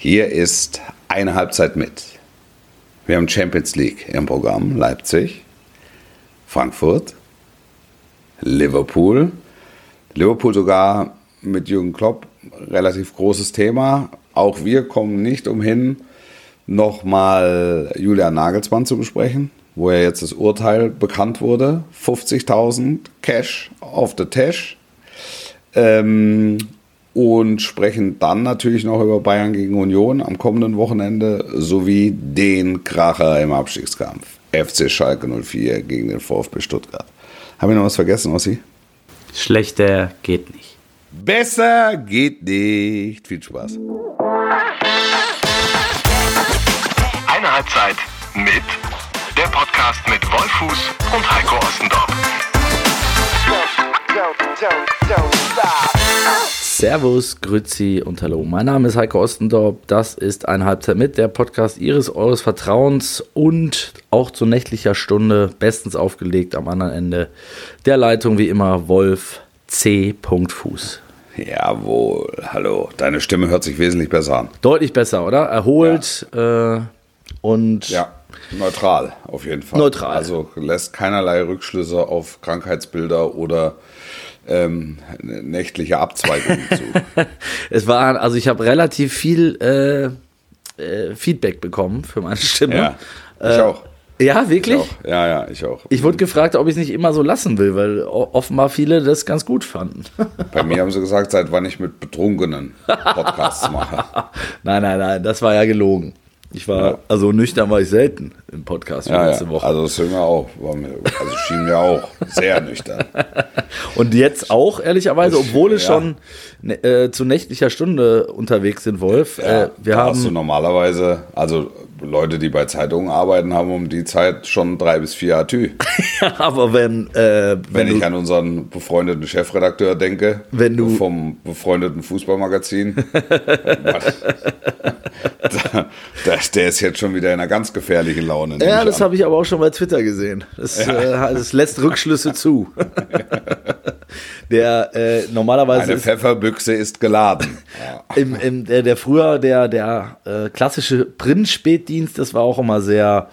Hier ist eine Halbzeit mit. Wir haben Champions League im Programm. Leipzig, Frankfurt, Liverpool. Liverpool sogar mit Jürgen Klopp relativ großes Thema. Auch wir kommen nicht umhin, nochmal Julian Nagelsmann zu besprechen, wo ja jetzt das Urteil bekannt wurde. 50.000 Cash auf the Tash. Ähm, und sprechen dann natürlich noch über Bayern gegen Union am kommenden Wochenende sowie den Kracher im Abstiegskampf. FC Schalke 04 gegen den VfB Stuttgart. Haben wir noch was vergessen, Ossi? Schlechter geht nicht. Besser geht nicht. Viel Spaß. Eine Halbzeit mit der Podcast mit Wolfuß und Heiko Ostendorf. Servus, Grüzi und Hallo. Mein Name ist Heiko Ostendorp. Das ist eine Halbzeit mit, der Podcast Ihres, Eures Vertrauens und auch zu nächtlicher Stunde bestens aufgelegt am anderen Ende der Leitung wie immer Wolf C. Fuß. Jawohl, hallo. Deine Stimme hört sich wesentlich besser an. Deutlich besser, oder? Erholt äh, und Ja, neutral auf jeden Fall. Neutral. Also lässt keinerlei Rückschlüsse auf Krankheitsbilder oder ähm, nächtliche Abzweigungen zu. es war, also ich habe relativ viel äh, äh, Feedback bekommen für meine Stimme. Ja, ich auch. Ja, Ich wirklich? Ja, ja, ich auch. Ich wurde gefragt, ob ich es nicht immer so lassen will, weil offenbar viele das ganz gut fanden. Bei mir haben sie gesagt, seit wann ich mit Betrunkenen Podcasts mache. nein, nein, nein, das war ja gelogen. Ich war, Ja. also nüchtern war ich selten im Podcast wie Ja, letzte ja. Woche. Also das sind wir auch. Mir, also schien mir auch sehr nüchtern. Und jetzt auch, ehrlicherweise, Das- obwohl es ja. schon ne- äh, zu nächtlicher Stunde unterwegs sind, Wolf. Äh, wir da hast du haben, normalerweise, also Leute, die bei Zeitungen arbeiten, haben um die Zeit schon drei bis vier Atü. aber wenn, äh, wenn, Wenn ich an unseren befreundeten Chefredakteur denke, Wenn du- vom befreundeten Fußballmagazin, was? Da- der, ist jetzt schon wieder in einer ganz gefährlichen Laune. ja, das habe ich aber auch schon bei Twitter gesehen. Das, äh, das lässt Rückschlüsse zu. der äh, normalerweise Eine ist Pfefferbüchse ist geladen. Ja. im, im, der, der früher der, der äh, klassische Print-Spätdienst, das war auch immer sehr,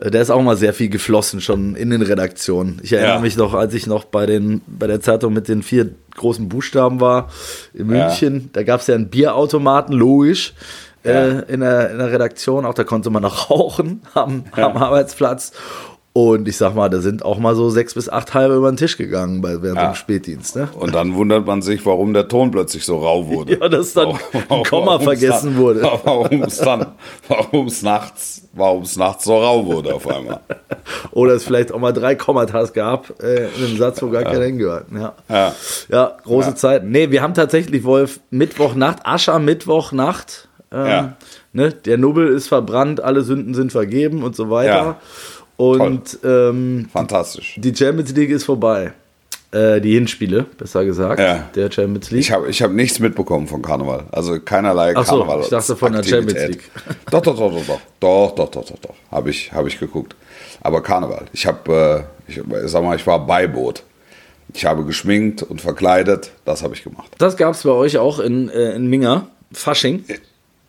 äh, der ist auch immer sehr viel geflossen schon in den Redaktionen. Ich erinnere Ja. mich noch, als ich noch bei, den, bei der Zeitung mit den vier großen Buchstaben war in Ja. München, da gab es ja einen Bierautomaten, logisch. Ja. Äh, in, der, in der Redaktion, auch da konnte man noch rauchen am, am Arbeitsplatz. Und ich sag mal, da sind auch mal so sechs bis acht halbe über den Tisch gegangen bei, während Ja. dem Spätdienst. Ne? Und dann wundert man sich, warum der Ton plötzlich so rau wurde. Ja, dass dann ein Komma vergessen dann, wurde. Warum es dann, warum es nachts, warum es nachts so rau wurde auf einmal. Oder es vielleicht auch mal drei Kommatas gab äh, in einem Satz, wo gar keiner hingehört. Ja. Ja. ja, große Ja. Zeiten. Nee, wir haben tatsächlich, Wolf, Mittwochnacht, Aschermittwochnacht. Ähm, Ja. ne, der Nubbel ist verbrannt, alle Sünden sind vergeben und so weiter. Ja. Und ähm, Fantastisch. die Champions League ist vorbei. Äh, die Hinspiele, besser gesagt, Ja. der Champions League. Ich habe ich hab nichts mitbekommen von Karneval. Also keinerlei Ach so, Karneval. ich dachte von der Champions League. Doch, doch, doch, doch, doch. Doch, doch, doch, doch, doch. Habe ich, hab ich geguckt. Aber Karneval. Ich habe, äh, ich sag mal, ich war Beiboot. Ich habe geschminkt und verkleidet. Das habe ich gemacht. das gab es bei euch auch in, äh, in Minga, Fasching.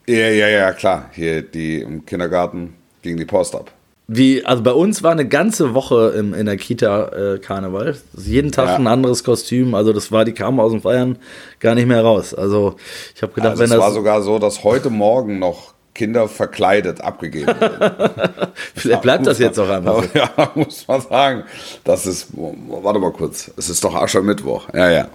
Ja, ja, ja, klar. Hier, die im Kindergarten ging die Post ab. Wie, also bei uns war eine ganze Woche im, in der Kita äh, Karneval. Jeden Tag Ja. ein anderes Kostüm. Also das war, die kamen aus dem Feiern gar nicht mehr raus. Also ich habe gedacht, Also wenn es war das sogar so, dass heute Morgen noch Kinder verkleidet abgegeben wurden. vielleicht bleibt das jetzt auch einfach. so. Ja, muss man sagen. Das ist, warte mal kurz, es ist doch Aschermittwoch. Ja, ja.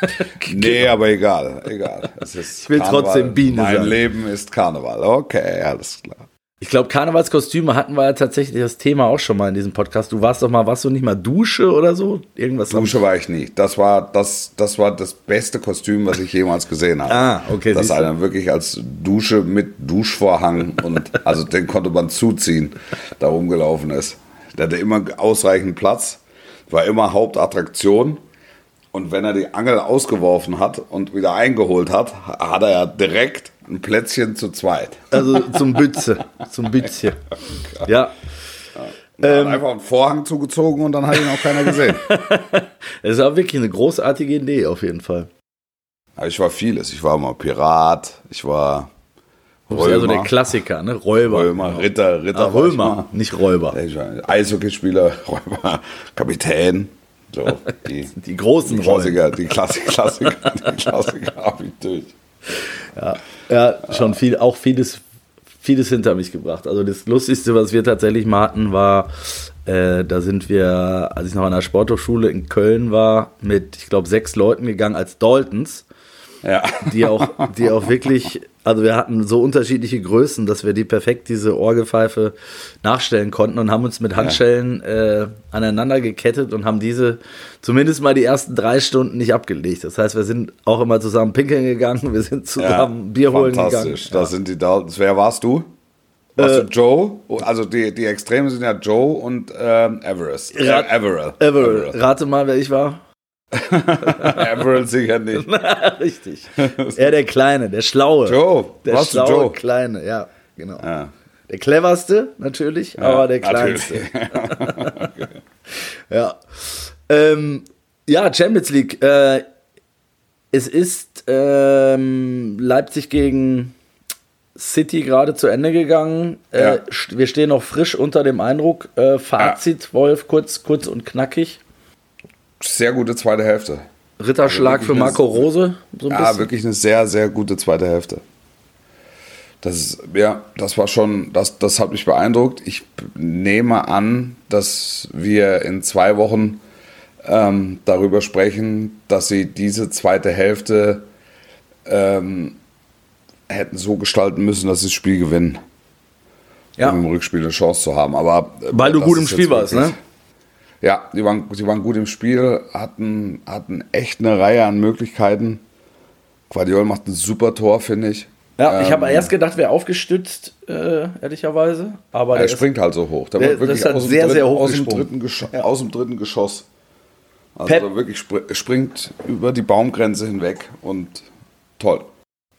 Nee, aber egal, egal. Ich will trotzdem Biene Mein sein. Leben ist Karneval. Okay, alles klar. Ich glaube, Karnevalskostüme hatten wir ja tatsächlich das Thema auch schon mal in diesem Podcast. Du warst doch mal, warst du nicht mal Dusche oder so? Irgendwas Dusche war ich nie. Das war das, das war das beste Kostüm, was ich jemals gesehen habe. Ah, okay, Das einer wirklich als Dusche mit Duschvorhang und also den konnte man zuziehen, da rumgelaufen ist. Der hatte immer ausreichend Platz, war immer Hauptattraktion. Und wenn er die Angel ausgeworfen hat und wieder eingeholt hat, hat er ja direkt ein Plätzchen zu zweit. Also zum Bütze. zum Bützchen. Ja. Er Ähm. einfach einen Vorhang zugezogen und dann hat ihn auch keiner gesehen. Es war wirklich eine großartige Idee auf jeden Fall. Aber ich war vieles. Ich war mal Pirat, ich war Das ist ja so Römer. der Klassiker, ne? Räuber. Römer, Ritter, Ritter. Ah, Römer, nicht Räuber. Eishockeyspieler, Räuber, Kapitän. So, die, Die großen die. Klassiker, die Klassik, Klassiker, die Klassiker habe ich durch. Ja, schon viel, auch vieles, vieles hinter mich gebracht. Also das Lustigste, was wir tatsächlich mal hatten, war, äh, da sind wir, als ich noch an der Sporthochschule in Köln war, mit, ich glaube, sechs Leuten gegangen als Daltons, Ja. die auch, die auch wirklich, also wir hatten so unterschiedliche Größen, dass wir die perfekt diese Orgelpfeife nachstellen konnten und haben uns mit Handschellen äh, aneinander gekettet und haben diese zumindest mal die ersten drei Stunden nicht abgelegt. Das heißt, wir sind auch immer zusammen pinkeln gegangen, wir sind zusammen Bier holen gegangen. Fantastisch. Das sind die Daltons. Wer warst du? Warst Äh, du Joe? Also die, die Extremen sind ja Joe und ähm, Everest. Äh, Rat- Averill. Everett. Rate mal, wer ich war. Averill sicher nicht. Richtig. Er der Kleine, der Schlaue. Joe. Der du schlaue Joe? Kleine, ja, genau. Ja. Der cleverste natürlich, aber der kleinste. Ja. Ähm, ja, Champions League. Äh, es ist ähm, Leipzig gegen City gerade zu Ende gegangen. Äh, Ja. Wir stehen noch frisch unter dem Eindruck. Äh, Fazit, Wolf, kurz, kurz und knackig. Sehr gute zweite Hälfte. Ritterschlag Also für Marco Rose. So ein Ja, bisschen. wirklich eine sehr, sehr gute zweite Hälfte. Das ist, ja, das war schon, das, das hat mich beeindruckt. Ich nehme an, dass wir in zwei Wochen ähm, darüber sprechen, dass sie diese zweite Hälfte ähm, hätten so gestalten müssen, dass sie das Spiel gewinnen, Ja. um im Rückspiel eine Chance zu haben. Aber äh, Weil du gut im Spiel warst, ne? Ja, die waren, sie waren gut im Spiel, hatten, hatten echt eine Reihe an Möglichkeiten. Guardiol macht ein super Tor, finde ich. Ja, ich Ähm, habe erst gedacht, wäre aufgestützt, äh, ehrlicherweise. Aber Er der ist- springt halt so hoch. Der der- wirklich das hat aus dem, sehr, dritten, sehr hoch aus dem, gesprungen. dritten, Geschoss, aus dem dritten Geschoss. Also Pep- wirklich spr springt über die Baumgrenze hinweg und toll.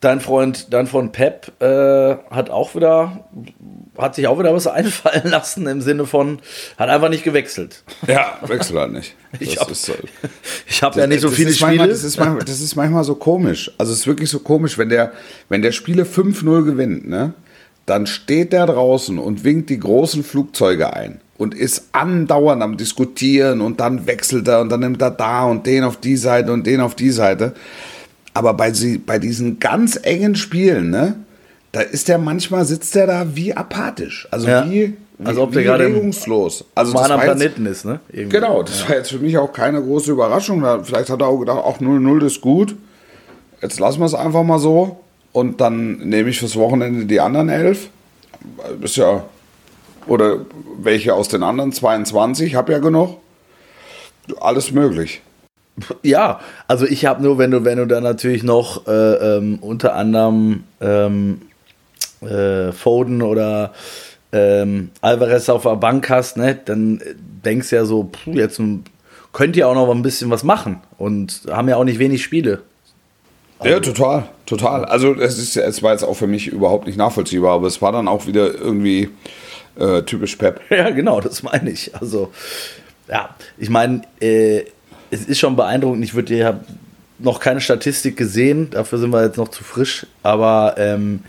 Dein Freund, dein Freund Pep äh, hat auch wieder, hat sich auch wieder was einfallen lassen im Sinne von, hat einfach nicht gewechselt. Ja, wechsel halt nicht. Ich Das hab- ist, äh, Ich habe ja nicht so viele ist manchmal, Spiele. Das ist, manchmal, das ist manchmal so komisch. Also es ist wirklich so komisch, wenn der, wenn der Spiele 5-0 gewinnt, ne, dann steht der draußen und winkt die großen Flugzeuge ein und ist andauernd am Diskutieren und dann wechselt er und dann nimmt er da und den auf die Seite und den auf die Seite. Aber bei, sie, bei diesen ganz engen Spielen, ne, da ist der manchmal, sitzt der da wie apathisch. Also Ja. wie, wie, ob der wie gerade im- regungslos. Also war jetzt- Planeten ist, ne? Irgendwie. Genau, das war jetzt für mich auch keine große Überraschung. Vielleicht hat er auch gedacht, auch 0-0 ist gut. Jetzt lassen wir es einfach mal so. Und dann nehme ich fürs Wochenende die anderen elf. Ist ja. Oder welche aus den anderen 22, habe ja genug. Alles möglich. Ja, also ich habe nur, wenn du, wenn du dann natürlich noch äh, ähm, unter anderem ähm, äh, Foden oder ähm, Alvarez auf der Bank hast, ne, dann denkst du ja so, puh, jetzt könnt ihr auch noch ein bisschen was machen und haben ja auch nicht wenig Spiele. Ja, total, total. Also es, ist, es war jetzt auch für mich überhaupt nicht nachvollziehbar, aber es war dann auch wieder irgendwie äh, typisch Pep. Ja, genau, das meine ich. Also, ja, ich meine, äh, es ist schon beeindruckend. Ich würde, ich habe noch keine Statistik gesehen, dafür sind wir jetzt noch zu frisch, aber ähm,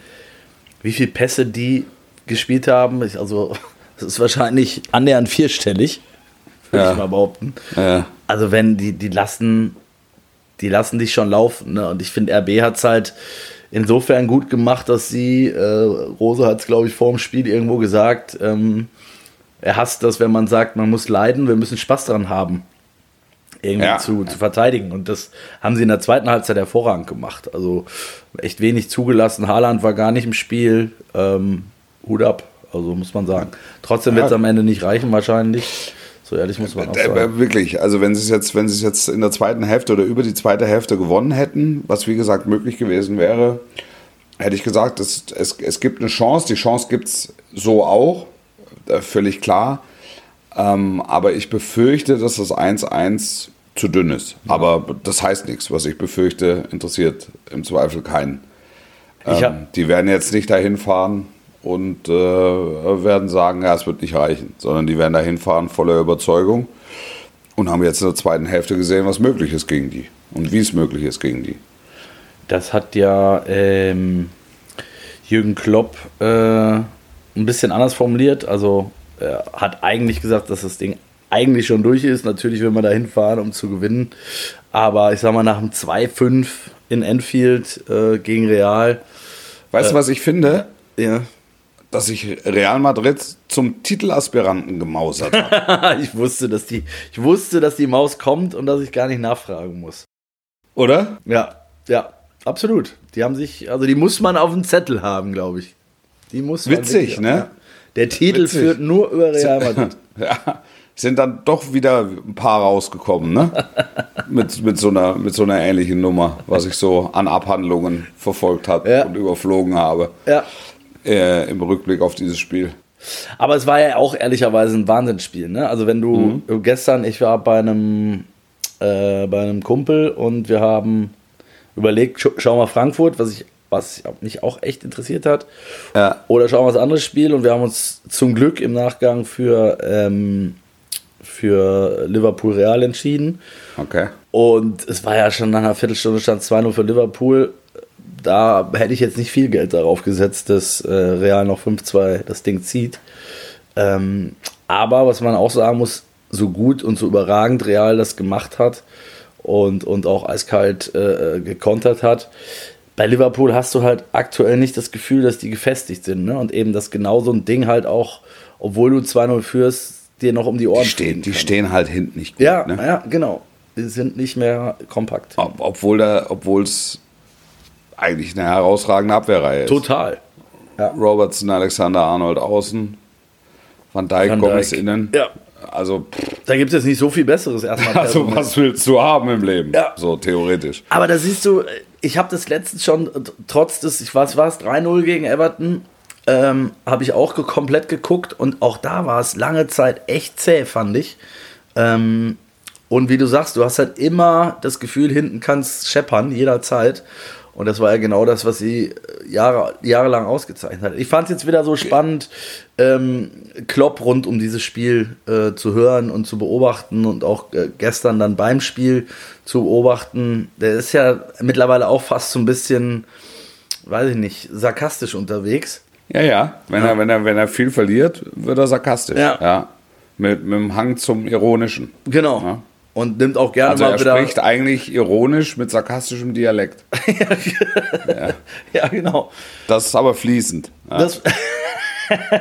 wie viele Pässe die gespielt haben, ich, also, es ist wahrscheinlich annähernd vierstellig, würde Ja. ich mal behaupten. Ja. Also, wenn die, die lassen, die lassen dich schon laufen. Ne? Und ich finde, RB hat es halt insofern gut gemacht, dass sie, äh, Rose hat es, glaube ich, vor dem Spiel irgendwo gesagt, ähm, er hasst das, wenn man sagt, man muss leiden, wir müssen Spaß dran haben, irgendwie Ja. zu, zu verteidigen. Und das haben sie in der zweiten Halbzeit hervorragend gemacht. Also echt wenig zugelassen. Haaland war gar nicht im Spiel. Ähm, Hut ab, also muss man sagen. Trotzdem wird es Ja. am Ende nicht reichen, wahrscheinlich. So ehrlich muss man auch Äh, sagen. äh, Wirklich, also wenn sie es jetzt, wenn sie es jetzt in der zweiten Hälfte oder über die zweite Hälfte gewonnen hätten, was wie gesagt möglich gewesen wäre, hätte ich gesagt, es, es, es gibt eine Chance. Die Chance gibt es so auch, äh, völlig klar. Ähm, aber ich befürchte, dass das 1-1 zu dünn ist. Aber das heißt nichts. Was ich befürchte, interessiert im Zweifel keinen. Ähm, die werden jetzt nicht dahin fahren und äh, werden sagen, ja, es wird nicht reichen, sondern die werden dahin fahren voller Überzeugung und haben jetzt in der zweiten Hälfte gesehen, was möglich ist gegen die und wie es möglich ist gegen die. Das hat ja ähm, Jürgen Klopp äh, ein bisschen anders formuliert. Also er hat eigentlich gesagt, dass das Ding eigentlich schon durch ist. Natürlich will man da hinfahren, um zu gewinnen. Aber ich sag mal, nach einem 2-5 in Enfield äh, gegen Real. Weißt du, was ich finde? Ja. Dass sich Real Madrid zum Titelaspiranten gemausert hat. ich, wusste, dass die, ich wusste, dass die Maus kommt und dass ich gar nicht nachfragen muss. Oder? Ja, ja, absolut. Die haben sich, also die muss man auf dem Zettel haben, glaube ich. Die muss Witzig, wirklich- ne? Ja. Der Titel Witzig. führt nur über Real Madrid. Ja, sind dann doch wieder ein paar rausgekommen, ne? mit, mit, so einer, mit so einer ähnlichen Nummer, was ich so an Abhandlungen verfolgt habe Ja. und überflogen habe ja. äh, im Rückblick auf dieses Spiel. Aber es war ja auch ehrlicherweise ein Wahnsinnsspiel. Ne? Also wenn du gestern, ich war bei einem, äh, bei einem Kumpel und wir haben überlegt, sch schau mal Frankfurt, was ich was mich auch echt interessiert hat. Ja. Oder schauen wir das andere Spiel und wir haben uns zum Glück im Nachgang für, ähm, für Liverpool Real entschieden. Okay. Und es war ja schon nach einer Viertelstunde stand 2-0 für Liverpool. Da hätte ich jetzt nicht viel Geld darauf gesetzt, dass äh, Real noch 5-2 das Ding zieht. Ähm, aber was man auch sagen muss, so gut und so überragend Real das gemacht hat und, und auch eiskalt äh, gekontert hat. Bei Liverpool hast du halt aktuell nicht das Gefühl, dass die gefestigt sind. Ne? Und eben, dass genau so ein Ding halt auch, obwohl du 2-0 führst, dir noch um die Ohren Die stehen, fliegen die kann. stehen halt hinten nicht gut. Ja, ne? ja, genau. Die sind nicht mehr kompakt. Ob, obwohl da, obwohl es eigentlich eine herausragende Abwehrreihe ist. Total. Robertson, Alexander Arnold außen, Van Dijk, Van Gomez innen. Ja. Also, pff, Da gibt es nicht so viel Besseres erstmal. also was willst du haben im Leben? Ja. So theoretisch. Aber da siehst du, ich habe das letztens schon, äh, trotz des, ich weiß, war es 3-0 gegen Everton, ähm, habe ich auch ge komplett geguckt und auch da war es lange Zeit echt zäh, fand ich. Ähm, und wie du sagst, du hast halt immer das Gefühl, hinten kannst scheppern, jederzeit. Und das war ja genau das, was sie äh, Jahre, jahrelang ausgezeichnet hat. Ich fand es jetzt wieder so spannend, ähm, Klopp rund um dieses Spiel äh, zu hören und zu beobachten und auch äh, gestern dann beim Spiel zu beobachten. Der ist ja mittlerweile auch fast so ein bisschen, weiß ich nicht, sarkastisch unterwegs. Ja, ja. Wenn, Er, wenn, er, wenn er viel verliert, wird er sarkastisch. Ja. Mit, mit dem Hang zum Ironischen. Genau. Ja. Und nimmt auch gerne Also mal er wieder. spricht eigentlich ironisch mit sarkastischem Dialekt. ja, genau. Das ist aber fließend. Ja. Das,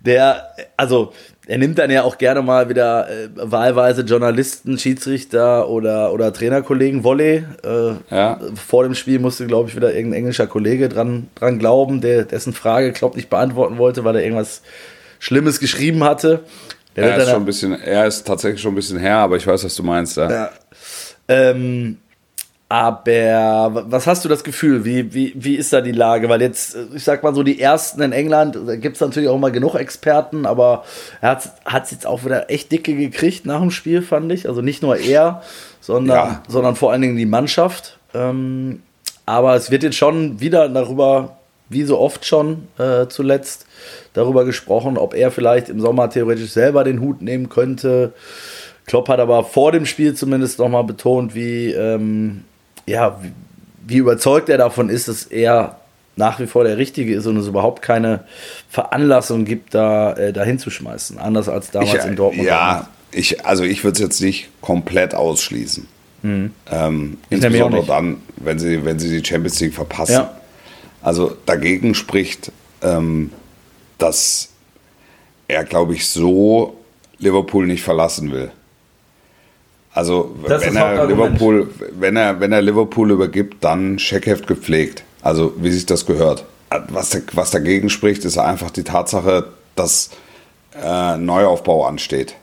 der, also, er nimmt dann ja auch gerne mal wieder äh, wahlweise Journalisten, Schiedsrichter oder, oder Trainerkollegen Volley. Äh, Ja. Vor dem Spiel musste, glaube ich, wieder irgendein englischer Kollege dran, dran glauben, der, dessen Frage Klopp nicht beantworten wollte, weil er irgendwas Schlimmes geschrieben hatte. Der er, ist schon ein bisschen, er ist tatsächlich schon ein bisschen her, aber ich weiß, was du meinst. Ja. Ja. Ähm, aber was hast du das Gefühl? Wie, wie, wie ist da die Lage? Weil jetzt, äh, ich sag mal so, die ersten in England, da gibt es natürlich auch immer genug Experten, aber er hat es jetzt auch wieder echt dicke gekriegt nach dem Spiel, fand ich. Also nicht nur er, sondern, Ja. sondern vor allen Dingen die Mannschaft. Ähm, aber es wird jetzt schon wieder darüber, wie so oft schon äh, zuletzt, darüber gesprochen, ob er vielleicht im Sommer theoretisch selber den Hut nehmen könnte. Klopp hat aber vor dem Spiel zumindest nochmal betont, wie, ähm, ja, wie, wie überzeugt er davon ist, dass er nach wie vor der Richtige ist und es überhaupt keine Veranlassung gibt, da äh, dahin zu schmeißen. Anders als damals Ich, in Dortmund. Ja, ich, also ich würde es jetzt nicht komplett ausschließen. Ähm, nämlich auch insbesondere dann, wenn sie, wenn sie die Champions League verpassen. Ja. Also dagegen spricht, ähm, dass er, glaube ich, so Liverpool nicht verlassen will. Also Das wenn er. Liverpool, wenn er, wenn er Liverpool übergibt, dann Scheckheft gepflegt. Also wie sich das gehört. Was, was dagegen spricht, ist einfach die Tatsache, dass äh, Neuaufbau ansteht,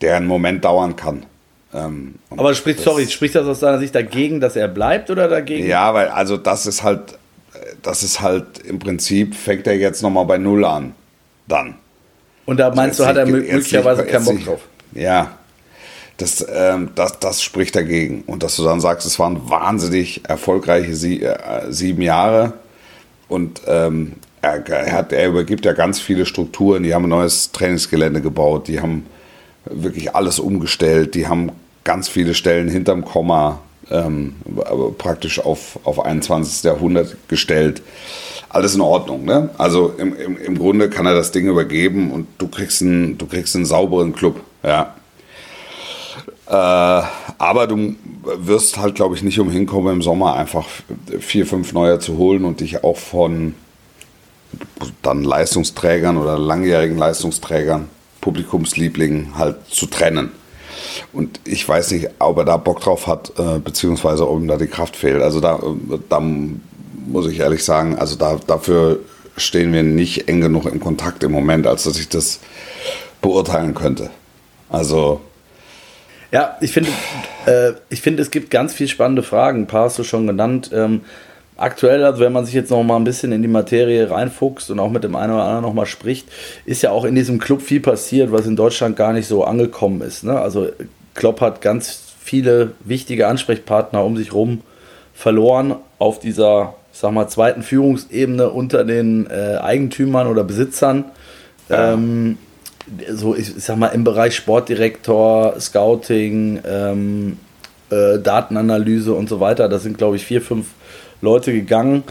der einen Moment dauern kann. Ähm, Aber spricht, das- sorry, spricht das aus deiner Sicht dagegen, dass er bleibt oder dagegen? Ja, weil also das ist halt, das ist halt im Prinzip fängt er jetzt nochmal bei Null an. Dann. Und da meinst du, Jetzt hat er möglicherweise keinen Bock drauf? Ja. Das, ähm, das, das spricht dagegen. Und dass du dann sagst, es waren wahnsinnig erfolgreiche sie, äh, sieben Jahre. Und ähm, er, er, hat, er übergibt ja ganz viele Strukturen. Die haben ein neues Trainingsgelände gebaut. Die haben wirklich alles umgestellt. Die haben ganz viele Stellen hinterm Komma ähm, praktisch auf, auf 21. Jahrhundert gestellt. Alles in Ordnung, ne? Also im, im, im Grunde kann er das Ding übergeben und du kriegst einen, du kriegst einen sauberen Club, ja. Äh, aber du wirst halt, glaube ich, nicht umhin kommen, im Sommer einfach vier, fünf neue zu holen und dich auch von dann Leistungsträgern oder langjährigen Leistungsträgern, Publikumslieblingen halt zu trennen. Und ich weiß nicht, ob er da Bock drauf hat, äh, beziehungsweise ob ihm da die Kraft fehlt. Also da, äh, da muss ich ehrlich sagen, also da, dafür stehen wir nicht eng genug in Kontakt im Moment, als dass ich das beurteilen könnte. Also. Ja, ich finde, äh, ich finde, es gibt ganz viele spannende Fragen. Ein paar hast du schon genannt. Ähm, aktuell, also wenn man sich jetzt noch mal ein bisschen in die Materie reinfuchst und auch mit dem einen oder anderen noch mal spricht, ist ja auch in diesem Club viel passiert, was in Deutschland gar nicht so angekommen ist. Ne? Also Klopp hat ganz viele wichtige Ansprechpartner um sich rum verloren auf dieser, ich sag mal, zweiten Führungsebene unter den äh, Eigentümern oder Besitzern. Ja. Ähm, so, ich, ich, sag mal, im Bereich Sportdirektor, Scouting, ähm, äh, Datenanalyse und so weiter, da sind, glaube ich, vier, fünf Leute gegangen,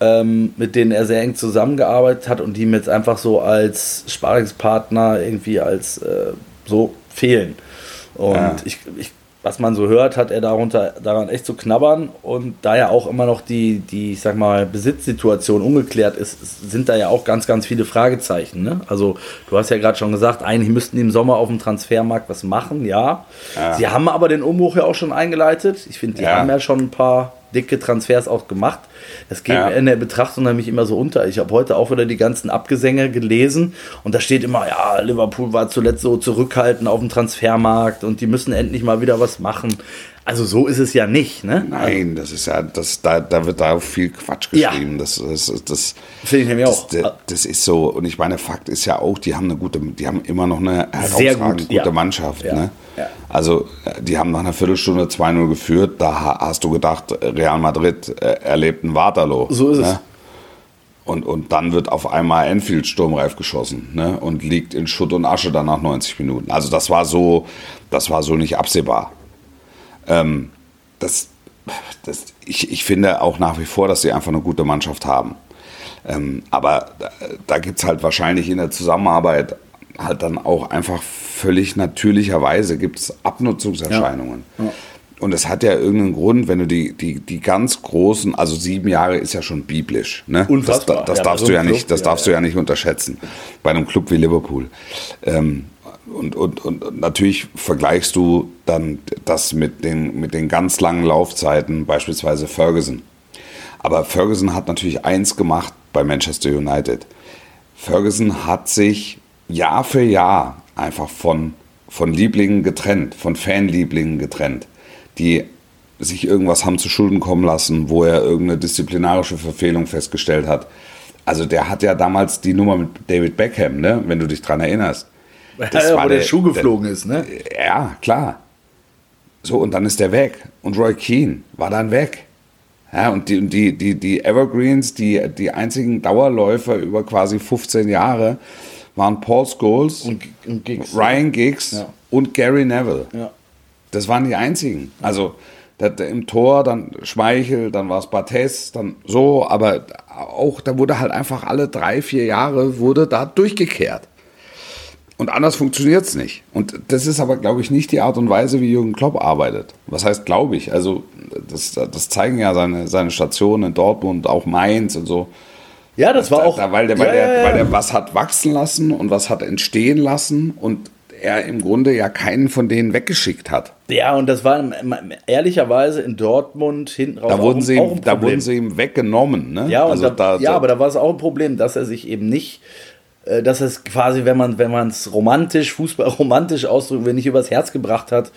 ähm, mit denen er sehr eng zusammengearbeitet hat und die mir jetzt einfach so als Sparingspartner irgendwie als äh, so fehlen. Und ja. ich, ich was man so hört, hat er darunter, daran echt zu knabbern. Und da ja auch immer noch die, die, ich sag mal, Besitzsituation ungeklärt ist, sind da ja auch ganz, ganz viele Fragezeichen. Ne? Also, du hast ja gerade schon gesagt, eigentlich müssten die im Sommer auf dem Transfermarkt was machen, ja. ja. Sie haben aber den Umbruch ja auch schon eingeleitet. Ich finde, die ja. haben ja schon ein paar dicke Transfers auch gemacht. Das geht ja. in der Betrachtung nämlich immer so unter. Ich habe heute auch wieder die ganzen Abgesänge gelesen und da steht immer, ja, Liverpool war zuletzt so zurückhaltend auf dem Transfermarkt und die müssen endlich mal wieder was machen. Also so ist es ja nicht, ne? Nein, das ist ja, das, da, da wird da viel Quatsch geschrieben. Ja. Das, das, das finde ich nämlich auch. Das, das, ist so, und ich meine, Fakt ist ja auch, die haben eine gute, die haben immer noch eine herausragend gut, gute ja. Mannschaft. Ja. Ne? Also die haben nach einer Viertelstunde 2-0 geführt, da hast du gedacht, Real Madrid äh, erlebt ein Waterloo. So ist ne? es. Und, und dann wird auf einmal Enfield sturmreif geschossen ne? und liegt in Schutt und Asche dann nach 90 Minuten. Also das war so, das war so nicht absehbar. Ähm, das, das, ich, ich finde auch nach wie vor, dass sie einfach eine gute Mannschaft haben. Ähm, aber da, da gibt es halt wahrscheinlich in der Zusammenarbeit halt dann auch einfach völlig natürlicherweise gibt's Abnutzungserscheinungen. Ja. Ja. Und es hat ja irgendeinen Grund, wenn du die, die, die ganz großen, also sieben Jahre ist ja schon biblisch. Ne? Unfassbar. Das, das ja, darfst, du ja nicht, das darfst du ja nicht unterschätzen bei einem Club wie Liverpool. Ähm, und, und, und natürlich vergleichst du dann das mit den, mit den ganz langen Laufzeiten, beispielsweise Ferguson. Aber Ferguson hat natürlich eins gemacht bei Manchester United. Ferguson hat sich Jahr für Jahr einfach von, von Lieblingen getrennt, von Fanlieblingen getrennt, die sich irgendwas haben zu Schulden kommen lassen, wo er irgendeine disziplinarische Verfehlung festgestellt hat. Also der hat ja damals die Nummer mit David Beckham, ne? wenn du dich dran erinnerst. Das ja, wo der, der Schuh geflogen der, ist, ne? Ja, klar. So, und dann ist der weg. Und Roy Keane war dann weg. Ja, und die, die, die, die Evergreens, die, die einzigen Dauerläufer über quasi 15 Jahre, waren Paul Scholes, und, und Giggs, Ryan Giggs ja. und Gary Neville. Ja. Das waren die einzigen. Also im Tor, dann Schmeichel, dann war es Barthes, dann so, aber auch da wurde halt einfach alle drei, vier Jahre wurde da durchgekehrt. Und anders funktioniert es nicht. Und das ist aber, glaube ich, nicht die Art und Weise, wie Jürgen Klopp arbeitet. Was heißt, glaube ich? Also, das, das zeigen ja seine, seine Stationen in Dortmund, auch Mainz und so. Ja, das war da, auch. Da, weil, der, weil, ja, der, weil der was hat wachsen lassen und was hat entstehen lassen und er im Grunde ja keinen von denen weggeschickt hat. Ja, und das war ehrlicherweise in Dortmund hinten raus. Da wurden, sie, ihm, da wurden sie ihm weggenommen. Ne? Ja, also da, da, ja aber da war es auch ein Problem, dass er sich eben nicht dass es quasi, wenn man wenn es romantisch, Fußball romantisch ausdrückt, wenn nicht übers Herz gebracht hat,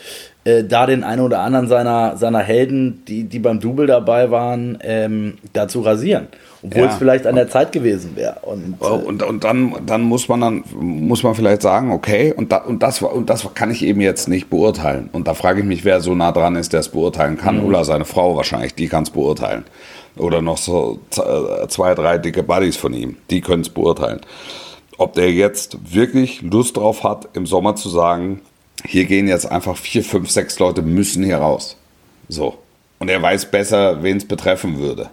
äh, da den einen oder anderen seiner, seiner Helden, die, die beim Double dabei waren, ähm, da zu rasieren. Obwohl ja. es vielleicht an der Zeit gewesen wäre. Und, oh, äh, und, und dann, dann muss man dann muss man vielleicht sagen, okay, und, da, und, das, und das kann ich eben jetzt nicht beurteilen. Und da frage ich mich, wer so nah dran ist, der es beurteilen kann. Mhm. Oder seine Frau wahrscheinlich, die kann es beurteilen. Oder noch so zwei, drei dicke Buddies von ihm, die können es beurteilen ob der jetzt wirklich Lust drauf hat, im Sommer zu sagen, hier gehen jetzt einfach vier, fünf, sechs Leute müssen hier raus. So. Und er weiß besser, wen es betreffen würde.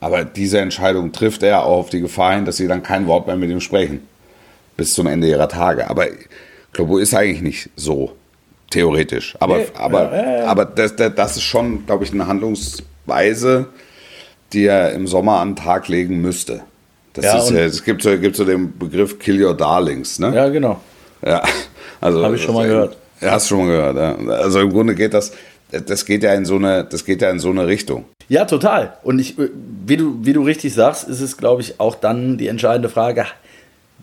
Aber diese Entscheidung trifft er auch auf die Gefahr hin, dass sie dann kein Wort mehr mit ihm sprechen. Bis zum Ende ihrer Tage. Aber Klobo ist eigentlich nicht so. Theoretisch. Aber, Nee, aber, ja, ja. aber das, das, das ist schon, glaube ich, eine Handlungsweise, die er im Sommer an den Tag legen müsste. Das Ja, ist, ja- es gibt so, gibt so den Begriff Kill Your Darlings. Ne? Ja, genau. Ja, also Hab ich schon mal gehört. Ja, hast du schon mal gehört. Ja. Also im Grunde geht das, das geht ja in so eine, das geht ja in so eine Richtung. Ja, total. Und ich, wie du, wie du richtig sagst, ist es, glaube ich, auch dann die entscheidende Frage,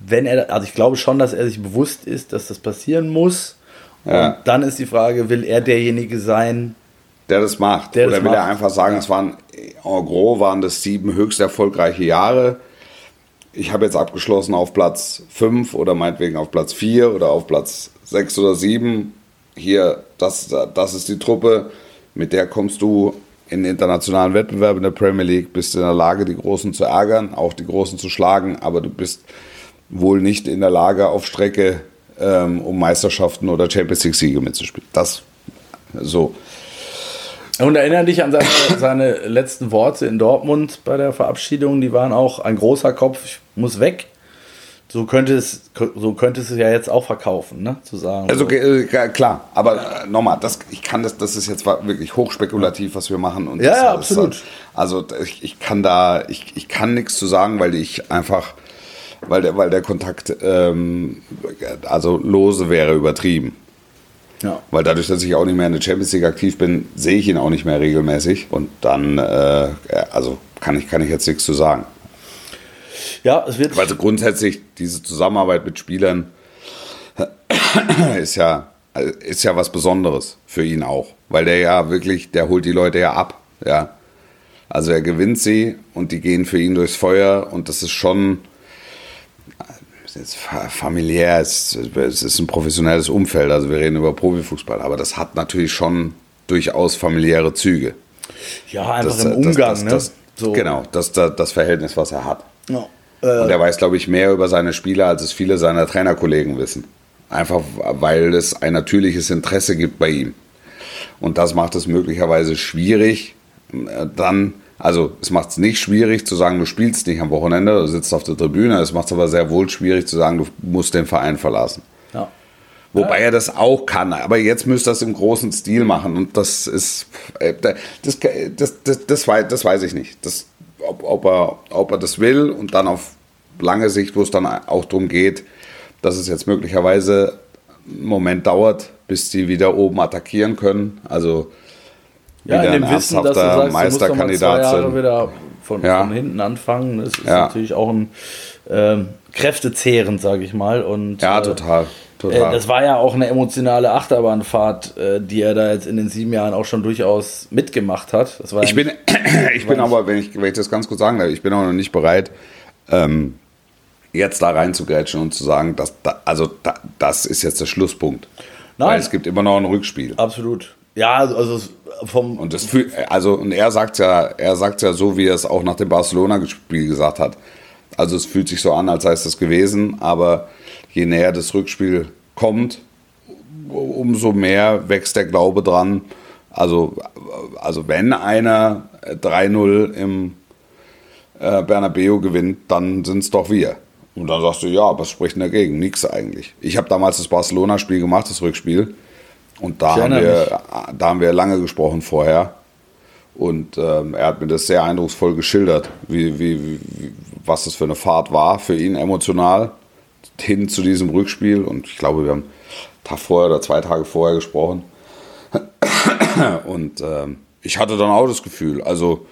wenn er, also ich glaube schon, dass er sich bewusst ist, dass das passieren muss. Ja. Und dann ist die Frage, will er derjenige sein? Der das macht. Der Oder das will er macht. einfach sagen, es waren en gros waren das sieben höchst erfolgreiche Jahre. Ich habe jetzt abgeschlossen auf Platz 5 oder meinetwegen auf Platz 4 oder auf Platz 6 oder 7. Hier, das, das ist die Truppe, mit der kommst du in internationalen Wettbewerb in der Premier League, bist in der Lage, die Großen zu ärgern, auch die Großen zu schlagen, aber du bist wohl nicht in der Lage, auf Strecke ähm, um Meisterschaften oder Champions League-Siege mitzuspielen. Das so. Und erinnere dich an seine, seine letzten Worte in Dortmund bei der Verabschiedung. Die waren auch ein großer Kopf, ich muss weg. So könnte es, so könnte es ja jetzt auch verkaufen, ne? Zu sagen. Also so. äh, klar, aber äh, nochmal, das, ich kann das, das ist jetzt wirklich hochspekulativ, was wir machen. Und Ja, das, ja, das- absolut. Also ich, ich kann da, ich, ich kann nichts zu sagen, weil ich einfach, weil der, weil der Kontakt, ähm, also lose wäre übertrieben. Ja. Weil dadurch, dass ich auch nicht mehr in der Champions League aktiv bin, sehe ich ihn auch nicht mehr regelmäßig. Und dann, äh, also kann ich, kann ich jetzt nichts zu sagen. ja, es wird. Also grundsätzlich diese Zusammenarbeit mit Spielern ist ja, ist ja was Besonderes für ihn auch. Weil der ja wirklich, der holt die Leute ja ab. Ja. Also er gewinnt sie und die gehen für ihn durchs Feuer und das ist schon es ist fa- familiär, es, ist ein professionelles Umfeld, also wir reden über Profifußball, aber das hat natürlich schon durchaus familiäre Züge. ja, einfach Das, im Umgang, das, ne? das, so. Genau, das, das, das Verhältnis, was er hat. Ja. Und Äh, er weiß, glaube ich, mehr über seine Spieler, als es viele seiner Trainerkollegen wissen. Einfach weil es ein natürliches Interesse gibt bei ihm. Und das macht es möglicherweise schwierig, äh, dann, also es macht es nicht schwierig zu sagen, du spielst nicht am Wochenende, du sitzt auf der Tribüne. Es macht es aber sehr wohl schwierig zu sagen, du musst den Verein verlassen. ja. Wobei er das auch kann, aber jetzt müsste er es im großen Stil machen und das ist, äh, das, das, das, das, weiß, das weiß ich nicht. Das, ob, ob, er, ob er das will und dann auf lange Sicht, wo es dann auch darum geht, dass es jetzt möglicherweise einen Moment dauert, bis die wieder oben attackieren können. Also Ja, in dem ein Wissen, dass du sagst, du musst zwei Meisterkandidat Jahre sind. wieder von, Ja. von hinten anfangen. Das ist Ja. natürlich auch ein ähm, kräftezehrend, sage ich mal. Und, Ja, äh, total. Äh, total. das war ja auch eine emotionale Achterbahnfahrt, äh, die er da jetzt in den sieben Jahren auch schon durchaus mitgemacht hat. Ich bin, ich bin aber, wenn ich, wenn ich das ganz kurz sagen darf, ich bin auch noch nicht bereit, ähm, jetzt da reinzugrätschen und zu sagen, dass da, also da, das ist jetzt der Schlusspunkt. Nein. Weil es gibt immer noch ein Rückspiel. absolut. Ja, also also vom Und das fühl, also und er sagt ja, er sagt ja so, wie er es auch nach dem Barcelona-Spiel gesagt hat. Also es fühlt sich so an, als sei es das gewesen, aber je näher das Rückspiel kommt, umso mehr wächst der Glaube dran. Also, also wenn einer 3-0 im äh, Bernabeu gewinnt, dann sind es doch wir. Und dann sagst du, ja, was spricht denn dagegen? Nix eigentlich. Ich habe damals das Barcelona-Spiel gemacht, das Rückspiel. Und da haben, wir, da haben wir lange gesprochen vorher. Und ähm, er hat mir das sehr eindrucksvoll geschildert, wie, wie, wie, was das für eine Fahrt war für ihn emotional hin zu diesem Rückspiel. Und ich glaube, wir haben einen Tag vorher oder zwei Tage vorher gesprochen. Und ähm, ich hatte dann auch das Gefühl, also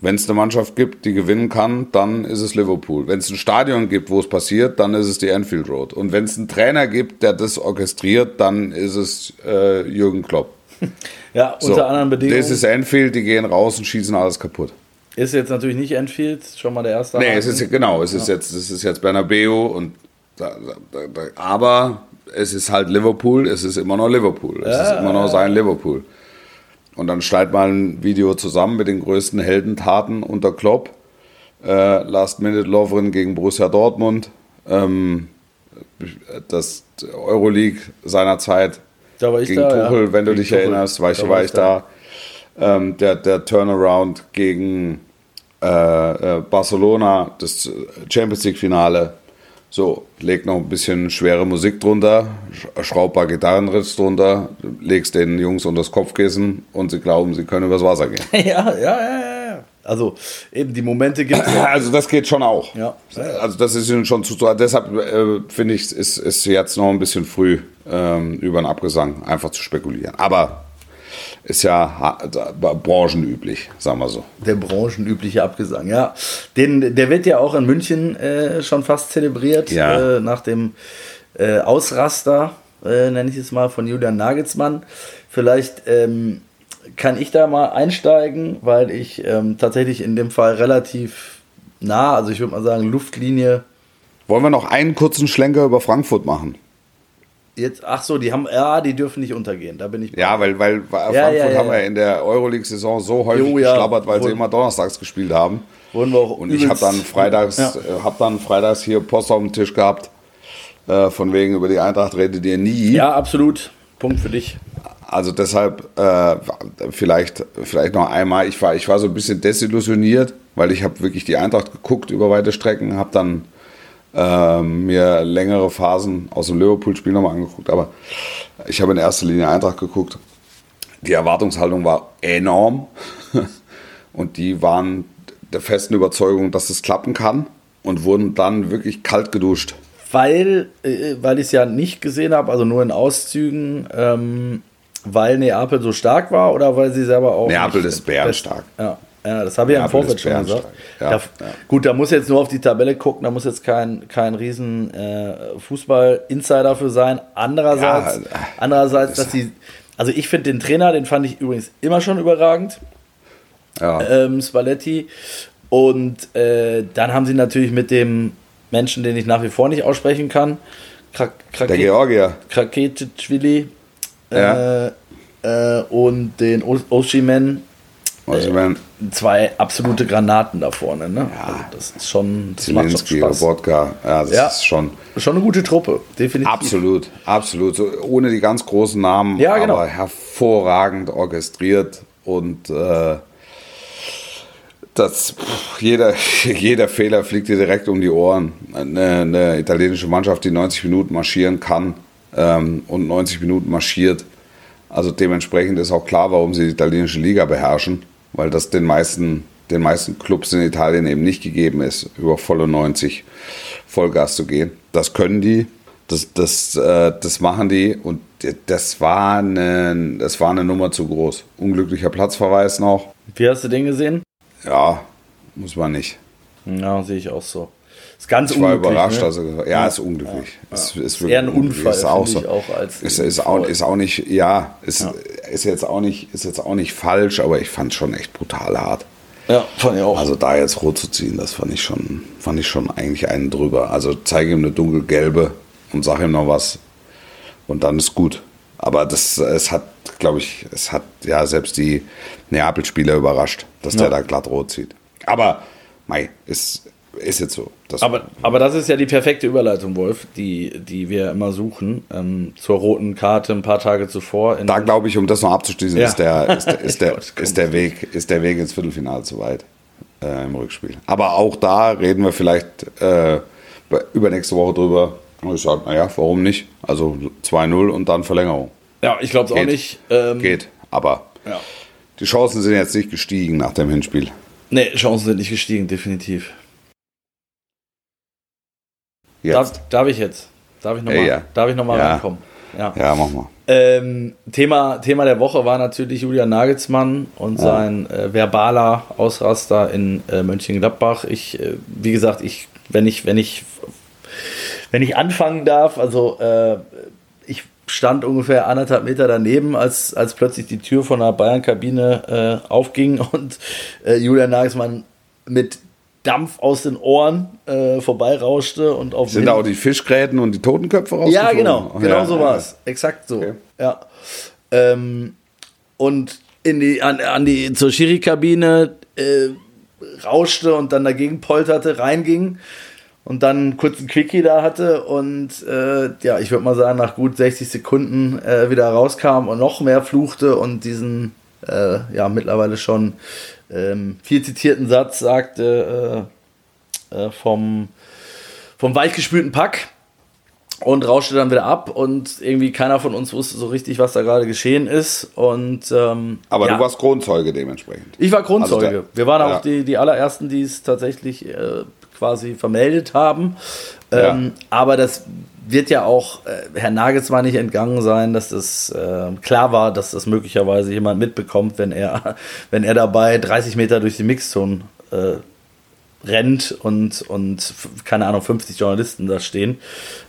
wenn es eine Mannschaft gibt, die gewinnen kann, dann ist es Liverpool. Wenn es ein Stadion gibt, wo es passiert, dann ist es die Anfield Road. Und wenn es einen Trainer gibt, der das orchestriert, dann ist es äh, Jürgen Klopp. ja, So, unter anderen Bedingungen. Das ist Anfield, die gehen raus und schießen alles kaputt. Ist jetzt natürlich nicht Enfield, schon mal der erste. Nee, Haken. es ist genau, es ist jetzt, es ist jetzt Bernabeu und da, da, da, aber es ist halt Liverpool, es ist immer noch Liverpool, es ist immer noch sein Liverpool. Und dann schneidet mal ein Video zusammen mit den größten Heldentaten unter Klopp. Äh, Last Minute Loverin gegen Borussia Dortmund. Ähm, das Euroleague seinerzeit Da war ich gegen da, ja. Tuchel, wenn du Gegen dich Tuchel. erinnerst, war ich, Da war ich ich da. ähm, der, der Turnaround gegen äh, äh, Barcelona, das Champions League-Finale. So, leg noch ein bisschen schwere Musik drunter, schraub ein paar Gitarrenriffs drunter, legst den Jungs unter das Kopfkissen und sie glauben, sie können übers Wasser gehen. ja, ja, ja, ja. Also eben die Momente gibt es. Also das geht schon auch. Ja. Also das ist ihnen schon zu. Deshalb äh, finde ich, ist, ist jetzt noch ein bisschen früh ähm, über einen Abgesang einfach zu spekulieren. Aber ist ja branchenüblich, sagen wir so. Der branchenübliche Abgesang, ja. Den, der wird ja auch in München äh, schon fast zelebriert, ja. äh, nach dem äh, Ausraster, äh, nenne ich es mal, von Julian Nagelsmann. Vielleicht ähm, kann ich da mal einsteigen, weil ich ähm, tatsächlich in dem Fall relativ nah, also ich würde mal sagen, Luftlinie. Wollen wir noch einen kurzen Schlenker über Frankfurt machen? Jetzt, ach so, die haben, ja, die dürfen nicht untergehen. Da bin ich. Ja, weil, weil Frankfurt ja, ja, ja, haben wir in der Euroleague-Saison so häufig Jo, geschlabbert, weil sie Wurden- immer donnerstags gespielt haben. Wurden wir auch Und ich habe dann freitags, Ja. äh, hab dann freitags hier Post auf dem Tisch gehabt. Äh, von wegen über die Eintracht redet ihr nie. Ja, absolut. Punkt für dich. Also deshalb äh, vielleicht, vielleicht noch einmal. Ich war, ich war so ein bisschen desillusioniert, weil ich habe wirklich die Eintracht geguckt über weite Strecken, habe dann ähm, mir längere Phasen aus dem Liverpool-Spiel nochmal angeguckt. Aber ich habe in erster Linie Eintracht geguckt. Die Erwartungshaltung war enorm und die waren der festen Überzeugung, dass es klappen kann und wurden dann wirklich kalt geduscht. Weil, äh, weil ich es ja nicht gesehen habe, also nur in Auszügen, ähm, weil Neapel so stark war oder weil sie selber auch. Neapel ist bärenstark. Ja, ja, das habe ich ja im Vorfeld schon gesagt. Ja, da, ja. Gut, da muss jetzt nur auf die Tabelle gucken, da muss jetzt kein, kein riesen äh, Fußball-Insider für sein. Andererseits, äh, andererseits dass die, also ich finde den Trainer, den fand ich übrigens immer schon überragend. Ähm, Spalletti. Und äh, dann haben sie natürlich mit dem Menschen, den ich nach wie vor nicht aussprechen kann, Krak Der Krake Georgier. Kraketschwili äh, äh, und den Oshimen, Also, ich meine, zwei absolute Granaten da vorne. Ne? Also das ist schon, das macht schon Zelensky. Wodka, ja, das Ja. ist schon Schon eine gute Truppe, definitiv. absolut, absolut. So, ohne die ganz großen Namen, Ja, genau. aber hervorragend orchestriert und äh, das, pff, jeder, jeder Fehler fliegt dir direkt um die Ohren. Eine, eine italienische Mannschaft, die 90 Minuten marschieren kann ähm, und 90 Minuten marschiert. Also dementsprechend ist auch klar, warum sie die italienische Liga beherrschen, weil das den meisten, den meisten Clubs in Italien eben nicht gegeben ist, über volle 90 Vollgas zu gehen. Das können die, das, das, äh, das machen die und das war, eine, das war eine Nummer zu groß. Unglücklicher Platzverweis noch. Wie hast du den gesehen? Ja, muss man nicht. Ja, sehe ich auch so. Ist ganz Ich war überrascht. Ne? Also, ja, ist unglücklich. Ist, ist Eher ein unglücklich. Unfall, Ist auch so. auch als ist, ist, auch, ist auch nicht, ja, ist, ist, jetzt auch nicht, ist jetzt auch nicht falsch, aber ich fand es schon echt brutal hart. Ja, fand ich auch. Also da jetzt rot zu ziehen, das fand ich schon, fand ich schon eigentlich einen drüber. Also zeige ihm eine dunkelgelbe und sag ihm noch was und dann ist gut. Aber das, es hat, glaube ich, es hat ja selbst die Neapel-Spieler überrascht, dass Ja. der da glatt rot zieht. Aber, mei, ist, ist jetzt so. Das, Aber, aber das ist ja die perfekte Überleitung, Wolf, die, die wir immer suchen, ähm, zur roten Karte ein paar Tage zuvor. Da glaube ich, um das noch abzuschließen, Ja. ist, der, ist, der, ist, der, komm. ist, der Weg, ist der Weg ins Viertelfinale zu weit äh, im Rückspiel. Aber auch da reden wir vielleicht äh, übernächste Woche drüber. Und ich sage, naja, warum nicht? Also 2-0 und dann Verlängerung. ja, ich glaube es auch nicht. Ähm, Geht. Aber Ja. die Chancen sind jetzt nicht gestiegen nach dem Hinspiel. Nee, Chancen sind nicht gestiegen, definitiv. Jetzt. Darf, darf ich jetzt? Darf ich nochmal Äh, ja. darf ich noch mal Ja. reinkommen? Ja. Ja, mach mal. Ähm, Thema, Thema der Woche war natürlich Julian Nagelsmann und sein äh, verbaler Ausraster in äh, Mönchengladbach. Ich, äh, wie gesagt, ich, wenn ich, wenn ich, wenn ich anfangen darf, also äh, ich stand ungefähr anderthalb Meter daneben, als, als plötzlich die Tür von der Bayern-Kabine äh, aufging und Julian Nagelsmann mit Dampf aus den Ohren äh, vorbeirauschte und auf Sind da auch die Fischgräten und die Totenköpfe ja, rausgeflogen? genau, genau Ja, so ja. war es. Exakt so. Okay. Ja. Ähm, und in die, an, an die, zur Schiri-Kabine äh, rauschte und dann dagegen polterte, reinging und dann einen kurzen Quickie da hatte und äh, ja, ich würde mal sagen, nach gut 60 Sekunden äh, wieder rauskam und noch mehr fluchte und diesen äh, ja mittlerweile schon ähm, viel zitierten Satz sagte äh, äh, vom, vom weichgespülten Pack und rauschte dann wieder ab und irgendwie keiner von uns wusste so richtig, was da gerade geschehen ist. Und, ähm, Aber ja, du warst Kronzeuge dementsprechend. Ich war Kronzeuge. Also der- Wir waren auch ja. die, die allerersten, die es tatsächlich äh, quasi vermeldet haben. Ähm, Aber das wird ja auch äh, Herr Nagelsmann nicht entgangen sein, dass das äh, klar war, dass das möglicherweise jemand mitbekommt, wenn er, wenn er dabei 30 Meter durch die Mixzone äh, rennt und, und keine Ahnung, 50 Journalisten da stehen.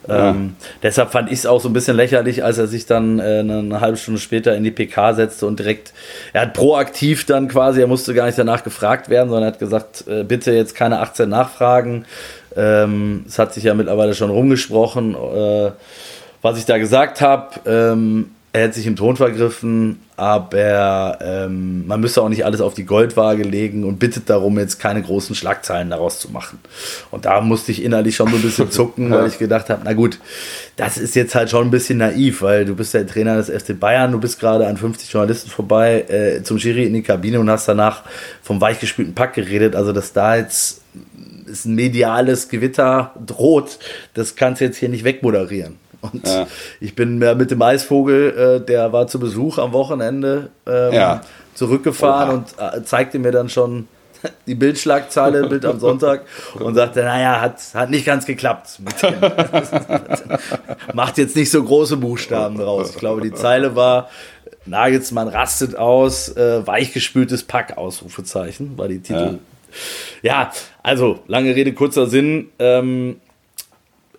Ähm, deshalb fand ich es auch so ein bisschen lächerlich, als er sich dann äh, eine halbe Stunde später in die PK setzte und direkt, er hat proaktiv dann quasi, er musste gar nicht danach gefragt werden, sondern er hat gesagt, äh, bitte jetzt keine 18 Nachfragen. Ähm, es hat sich ja mittlerweile schon rumgesprochen, äh, was ich da gesagt habe. Ähm, er hätte sich im Ton vergriffen, aber ähm, man müsste auch nicht alles auf die Goldwaage legen und bittet darum, jetzt keine großen Schlagzeilen daraus zu machen. Und da musste ich innerlich schon so ein bisschen zucken, weil ich gedacht habe, na gut, das ist jetzt halt schon ein bisschen naiv, weil du bist der Trainer des FC Bayern, du bist gerade an 50 Journalisten vorbei äh, zum Schiri in die Kabine und hast danach vom weichgespülten Pack geredet. Also, dass da jetzt ist ein mediales Gewitter droht, das kannst du jetzt hier nicht wegmoderieren. Und Ja. ich bin mit dem Eisvogel, äh, der war zu Besuch am Wochenende ähm, Ja. zurückgefahren Oha. und äh, zeigte mir dann schon die Bildschlagzeile, Bild am Sonntag und sagte, naja, hat, hat nicht ganz geklappt. Macht jetzt nicht so große Buchstaben draus. Ich glaube, die Zeile war, Nagelsmann rastet aus, äh, weichgespültes Pack, Ausrufezeichen, war die Titel. Ja, also, lange Rede, kurzer Sinn. Ähm,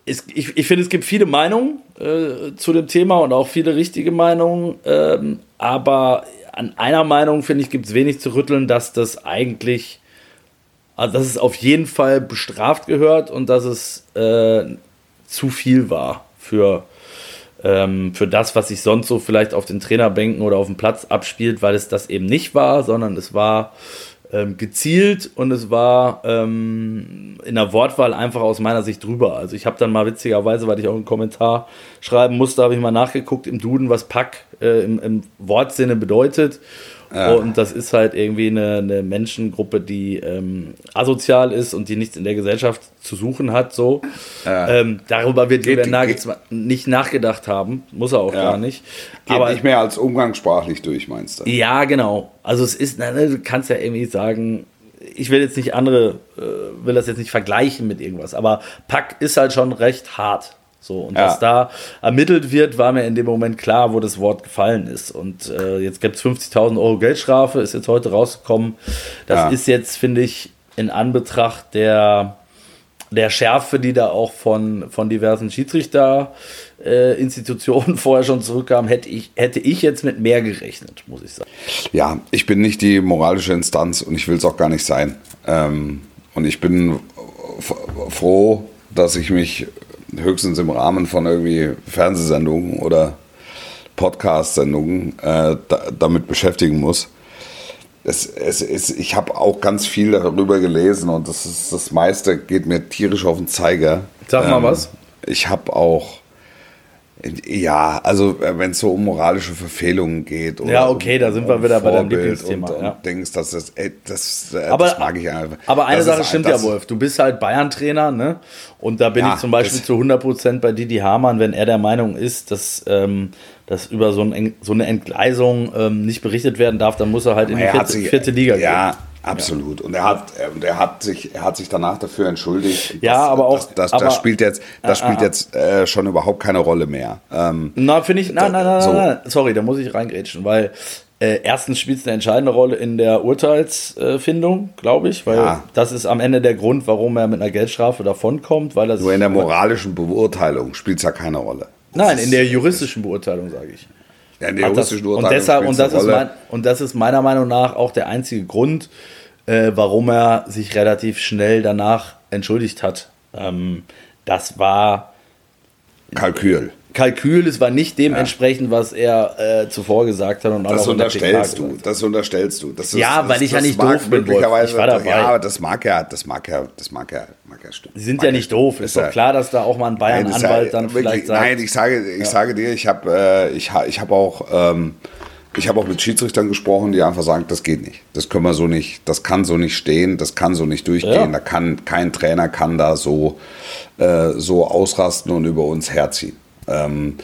es, ich, ich finde, es gibt viele Meinungen äh, zu dem Thema und auch viele richtige Meinungen. Ähm, aber an einer Meinung, finde ich, gibt es wenig zu rütteln, dass das eigentlich, also dass es auf jeden Fall bestraft gehört und dass es äh, zu viel war für, ähm, für das, was sich sonst so vielleicht auf den Trainerbänken oder auf dem Platz abspielt, weil es das eben nicht war, sondern es war ähm, gezielt und es war ähm, in der Wortwahl einfach aus meiner Sicht drüber. Also ich habe dann mal witzigerweise, weil ich auch einen Kommentar schreiben musste, habe ich mal nachgeguckt im Duden, was Pack äh, im, im Wortsinne bedeutet. Und das ist halt irgendwie eine, eine Menschengruppe, die ähm, asozial ist und die nichts in der Gesellschaft zu suchen hat. So. Ähm, darüber wird Geht- Julian Nagelsmann nicht nachgedacht haben, muss er auch Ja. gar nicht. Geht Aber nicht mehr als umgangssprachlich durch, meinst du? ja, genau. Also es ist, ne, du kannst ja irgendwie sagen, ich will jetzt nicht andere, äh, will das jetzt nicht vergleichen mit irgendwas, aber Pack ist halt schon recht hart. So, und Ja. was da ermittelt wird, war mir in dem Moment klar, wo das Wort gefallen ist. Und äh, jetzt gibt es 50.000 Euro Geldstrafe, ist jetzt heute rausgekommen. Das Ja. ist jetzt, finde ich, in Anbetracht der, der Schärfe, die da auch von, von diversen Schiedsrichter-Institutionen vorher schon zurückkam, hätte ich, hätte ich jetzt mit mehr gerechnet, muss ich sagen. Ja, ich bin nicht die moralische Instanz und ich will es auch gar nicht sein. Ähm, und ich bin froh, dass ich mich höchstens im Rahmen von irgendwie Fernsehsendungen oder Podcast-Sendungen äh, da, damit beschäftigen muss. Es, es, es, ich habe auch ganz viel darüber gelesen und das, ist, das meiste geht mir tierisch auf den Zeiger. Sag mal was. Ich habe auch, ja, also wenn es so um moralische Verfehlungen geht. Oder Ja, okay, um, da sind wir wieder bei deinem Vorbild Lieblingsthema, Und, und ja. denkst, dass das, ey, das, äh, Aber, das mag ich einfach. aber eine Das Sache stimmt das- ja, Wolf. Du bist halt Bayern-Trainer, ne? Und da bin Ja, ich zum Beispiel das- zu 100% bei Didi Hamann, wenn er der Meinung ist, dass, ähm, dass über so, ein, so eine Entgleisung ähm, nicht berichtet werden darf, dann muss er halt in die Er vierte, sich, vierte Liga ja, gehen. Absolut. Und er hat, er, und er hat sich, er hat sich danach dafür entschuldigt. Ja, das, aber auch- Das, das, aber- das spielt jetzt, das spielt ah, jetzt äh, schon überhaupt keine Rolle mehr. Ähm, Na, finde ich, nein, nein, nein, So. nein, sorry, da muss ich reingrätschen, weil äh, erstens spielt es eine entscheidende Rolle in der Urteilsfindung, glaube ich, weil Ja. das ist am Ende der Grund, warum er mit einer Geldstrafe davonkommt, weil er nur in der moralischen Beurteilung spielt es ja keine Rolle. Nein, in der juristischen Beurteilung, sage ich. Ja, der Hat das, und, deshalb, und, das ist mein, und das ist meiner Meinung nach auch der einzige Grund, äh, warum er sich relativ schnell danach entschuldigt hat. Ähm, das war Kalkül. Kalkül, es war nicht dementsprechend, was er äh, zuvor gesagt hat. Und Das unterstellst du, das unterstellst du. Das ist, Ja, das, weil ich ja das nicht mag doof bin, Wolf. Ich war dabei. Ja, aber das mag ja, das mag ja, das mag ja, mag ja stimmen. Sie sind mag ja nicht doof. Ist doch ja- klar, dass da auch mal ein das ist Bayern-Anwalt ja dann wirklich- vielleicht sagt. Nein, ich sage, ich sage dir, ich habe, äh, ich, ich habe auch ähm, ich habe auch mit Schiedsrichtern gesprochen, die einfach sagen, das geht nicht. Das können wir so nicht, das kann so nicht stehen, das kann so nicht durchgehen. Ja. Da kann kein Trainer kann da so, äh, so ausrasten und über uns herziehen. Ähm,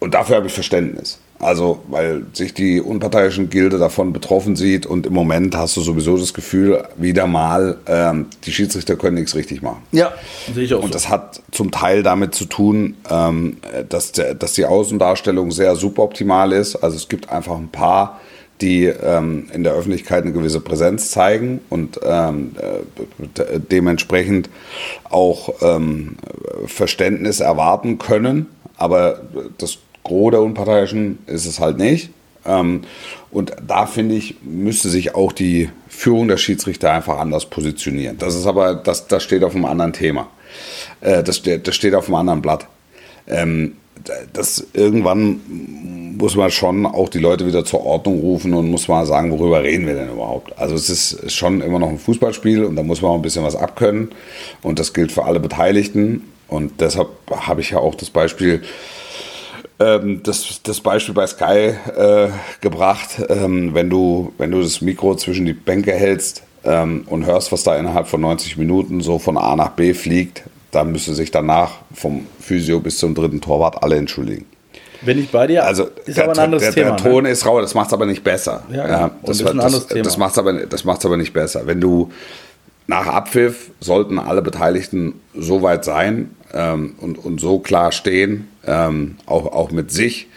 und dafür habe ich Verständnis. Also, weil sich die unparteiischen Gilde davon betroffen sieht und im Moment hast du sowieso das Gefühl, wieder mal, ähm, die Schiedsrichter können nichts richtig machen. Ja, sehe ich auch. Und so. das hat zum Teil damit zu tun, ähm, dass, der, dass die Außendarstellung sehr suboptimal ist. Also es gibt einfach ein paar, die ähm, in der Öffentlichkeit eine gewisse Präsenz zeigen und ähm, äh, dementsprechend auch ähm, Verständnis erwarten können. Aber das Gros der Unparteiischen ist es halt nicht. Ähm, und da finde ich, müsste sich auch die Führung der Schiedsrichter einfach anders positionieren. Das ist aber, das, das steht auf einem anderen Thema. Äh, das, das steht auf einem anderen Blatt. Ähm, das irgendwann muss man schon auch die Leute wieder zur Ordnung rufen und muss mal sagen, worüber reden wir denn überhaupt? Also es ist schon immer noch ein Fußballspiel und da muss man auch ein bisschen was abkönnen und das gilt für alle Beteiligten und deshalb habe ich ja auch das Beispiel ähm, das, das Beispiel bei Sky äh, gebracht, ähm, wenn, du, wenn du das Mikro zwischen die Bänke hältst ähm, und hörst, was da innerhalb von 90 Minuten so von A nach B fliegt, dann müsste sich danach vom Physio bis zum dritten Torwart alle entschuldigen. Bin ich bei dir? Also ist der, aber ein anderes der, der, Thema. Der Ton ne? ist rau, das macht es aber nicht besser. Ja, ja. das, das, das, das macht es aber, aber nicht besser. Wenn du nach Abpfiff sollten alle Beteiligten so weit sein ähm, und, und so klar stehen, ähm, auch, auch mit sich,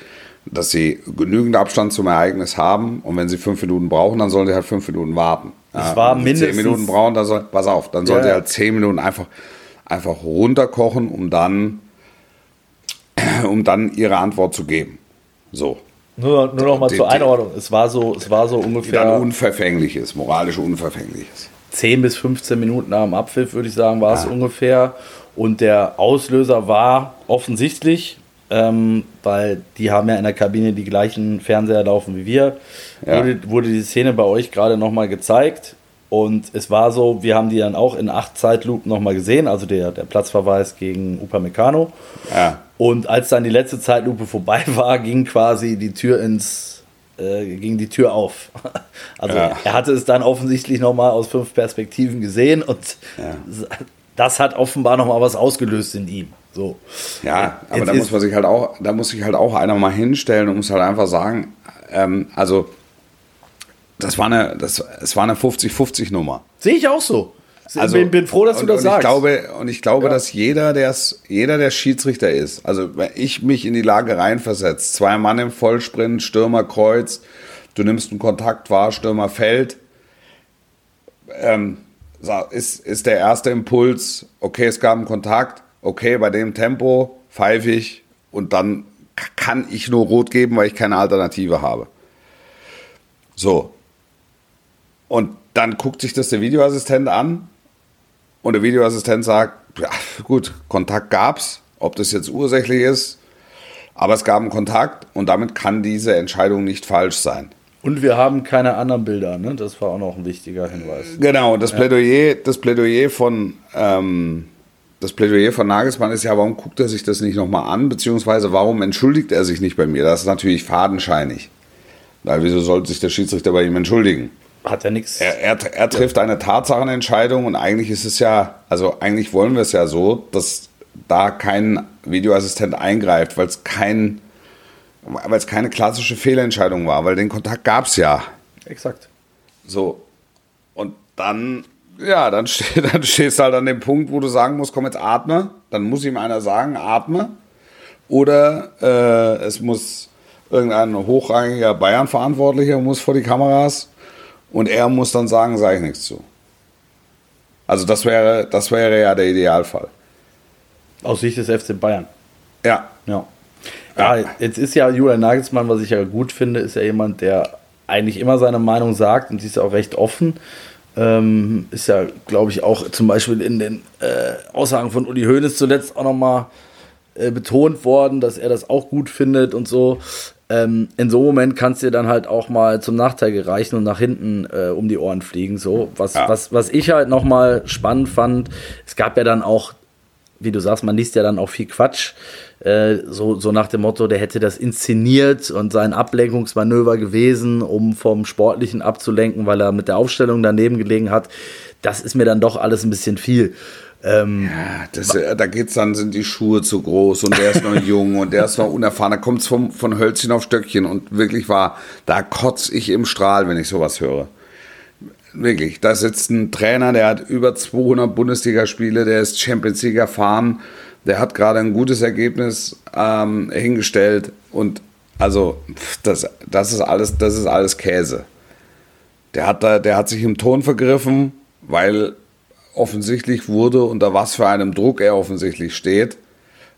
dass sie genügend Abstand zum Ereignis haben und wenn sie fünf Minuten brauchen, dann sollen sie halt fünf Minuten warten. Ja, war mindestens. Zehn Minuten brauchen, dann soll, pass auf, dann sollen ja. sie halt zehn Minuten einfach, einfach runterkochen, um dann, um dann ihre Antwort zu geben. So. Nur, nur noch mal die, zur Einordnung. Es war so, es war so ungefähr. Dann unverfänglich ist, moralisch unverfänglich ist. 10 bis 15 Minuten nach dem Abpfiff, würde ich sagen, war ja. es ungefähr. Und der Auslöser war offensichtlich, ähm, weil die haben ja in der Kabine die gleichen Fernseher laufen wie wir, ja. wurde, wurde die Szene bei euch gerade nochmal gezeigt. Und es war so, wir haben die dann auch in acht Zeitlupen nochmal gesehen, also der, der Platzverweis gegen Upamecano. Ja. Und als dann die letzte Zeitlupe vorbei war, ging quasi die Tür ins, äh, ging die Tür auf. Also ja. er hatte es dann offensichtlich nochmal aus fünf Perspektiven gesehen und ja das hat offenbar noch mal was ausgelöst in ihm. So. Ja, aber Jetzt da muss man sich halt auch, da muss sich halt auch einer mal hinstellen und muss halt einfach sagen, ähm, also das war eine, das, es war eine 50-50-Nummer. Sehe ich auch so. Also, bin, bin froh, dass du das und sagst. Ich glaube, und ich glaube, ja. dass jeder, der's, jeder, der Schiedsrichter ist, also wenn ich mich in die Lage reinversetze, zwei Mann im Vollsprint, Stürmer kreuzt, du nimmst einen Kontakt wahr, Stürmer fällt, ähm, ist, ist der erste Impuls, okay, es gab einen Kontakt, okay, bei dem Tempo pfeife ich und dann kann ich nur rot geben, weil ich keine Alternative habe. So. Und dann guckt sich das der Videoassistent an und der Videoassistent sagt, ja, gut, Kontakt gab's, ob das jetzt ursächlich ist, aber es gab einen Kontakt und damit kann diese Entscheidung nicht falsch sein. Und wir haben keine anderen Bilder, ne? Das war auch noch ein wichtiger Hinweis. Genau, das Plädoyer, das Plädoyer von ähm, das Plädoyer von Nagelsmann ist ja, warum guckt er sich das nicht nochmal an, beziehungsweise warum entschuldigt er sich nicht bei mir? Das ist natürlich fadenscheinig. Weil wieso sollte sich der Schiedsrichter bei ihm entschuldigen? Hat er nichts. Er, er, er trifft eine Tatsachenentscheidung und eigentlich ist es ja, also eigentlich wollen wir es ja so, dass da kein Videoassistent eingreift, weil es kein weil es keine klassische Fehlentscheidung war, weil den Kontakt gab es ja. Exakt. So. Und dann, ja, dann, steh, dann stehst du halt an dem Punkt, wo du sagen musst, komm jetzt atme. Dann muss ihm einer sagen, atme. Oder äh, es muss irgendein hochrangiger Bayern-Verantwortlicher muss vor die Kameras und er muss dann sagen, sage ich nichts zu. Also das wäre, das wäre ja der Idealfall. Aus Sicht des FC Bayern. Ja. Ja. Ja, jetzt ist ja Julian Nagelsmann, was ich ja gut finde, ist ja jemand, der eigentlich immer seine Meinung sagt und sie ist ja auch recht offen. Ähm, ist ja, glaube ich, auch zum Beispiel in den äh, Aussagen von Uli Hoeneß zuletzt auch nochmal äh, betont worden, dass er das auch gut findet und so. Ähm, in so einem Moment kannst du dir dann halt auch mal zum Nachteil gereichen und nach hinten äh, um die Ohren fliegen. So. Was, ja. was, was ich halt nochmal spannend fand, es gab ja dann auch wie du sagst, man liest ja dann auch viel Quatsch, äh, so, so nach dem Motto, der hätte das inszeniert und sein Ablenkungsmanöver gewesen, um vom Sportlichen abzulenken, weil er mit der Aufstellung daneben gelegen hat. Das ist mir dann doch alles ein bisschen viel. Ähm, ja, das, äh, da geht's dann, sind die Schuhe zu groß und der ist noch jung und der ist noch unerfahren. Da kommt's vom, von Hölzchen auf Stöckchen und wirklich war, da kotz ich im Strahl, wenn ich sowas höre. Wirklich, da sitzt ein Trainer, der hat über 200 Bundesligaspiele, der ist Champions League erfahren, der hat gerade ein gutes Ergebnis ähm, hingestellt und also das, das ist alles, das ist alles Käse. Der hat da, der hat sich im Ton vergriffen, weil offensichtlich wurde, unter was für einem Druck er offensichtlich steht.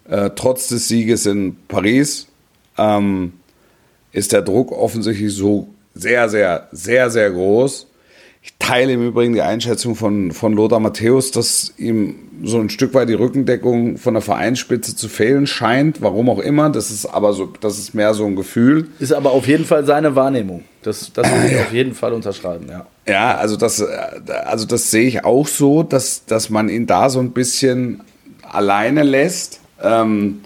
Äh, trotz des Sieges in Paris ähm, ist der Druck offensichtlich so sehr, sehr, sehr, sehr groß. Ich teile im Übrigen die Einschätzung von, von Lothar Matthäus, dass ihm so ein Stück weit die Rückendeckung von der Vereinsspitze zu fehlen scheint, warum auch immer. Das ist aber so, das ist mehr so ein Gefühl. Ist aber auf jeden Fall seine Wahrnehmung. Das, das würde ich auf jeden Fall unterschreiben, ja. Ja, also das, also das sehe ich auch so, dass, dass man ihn da so ein bisschen alleine lässt. Ähm,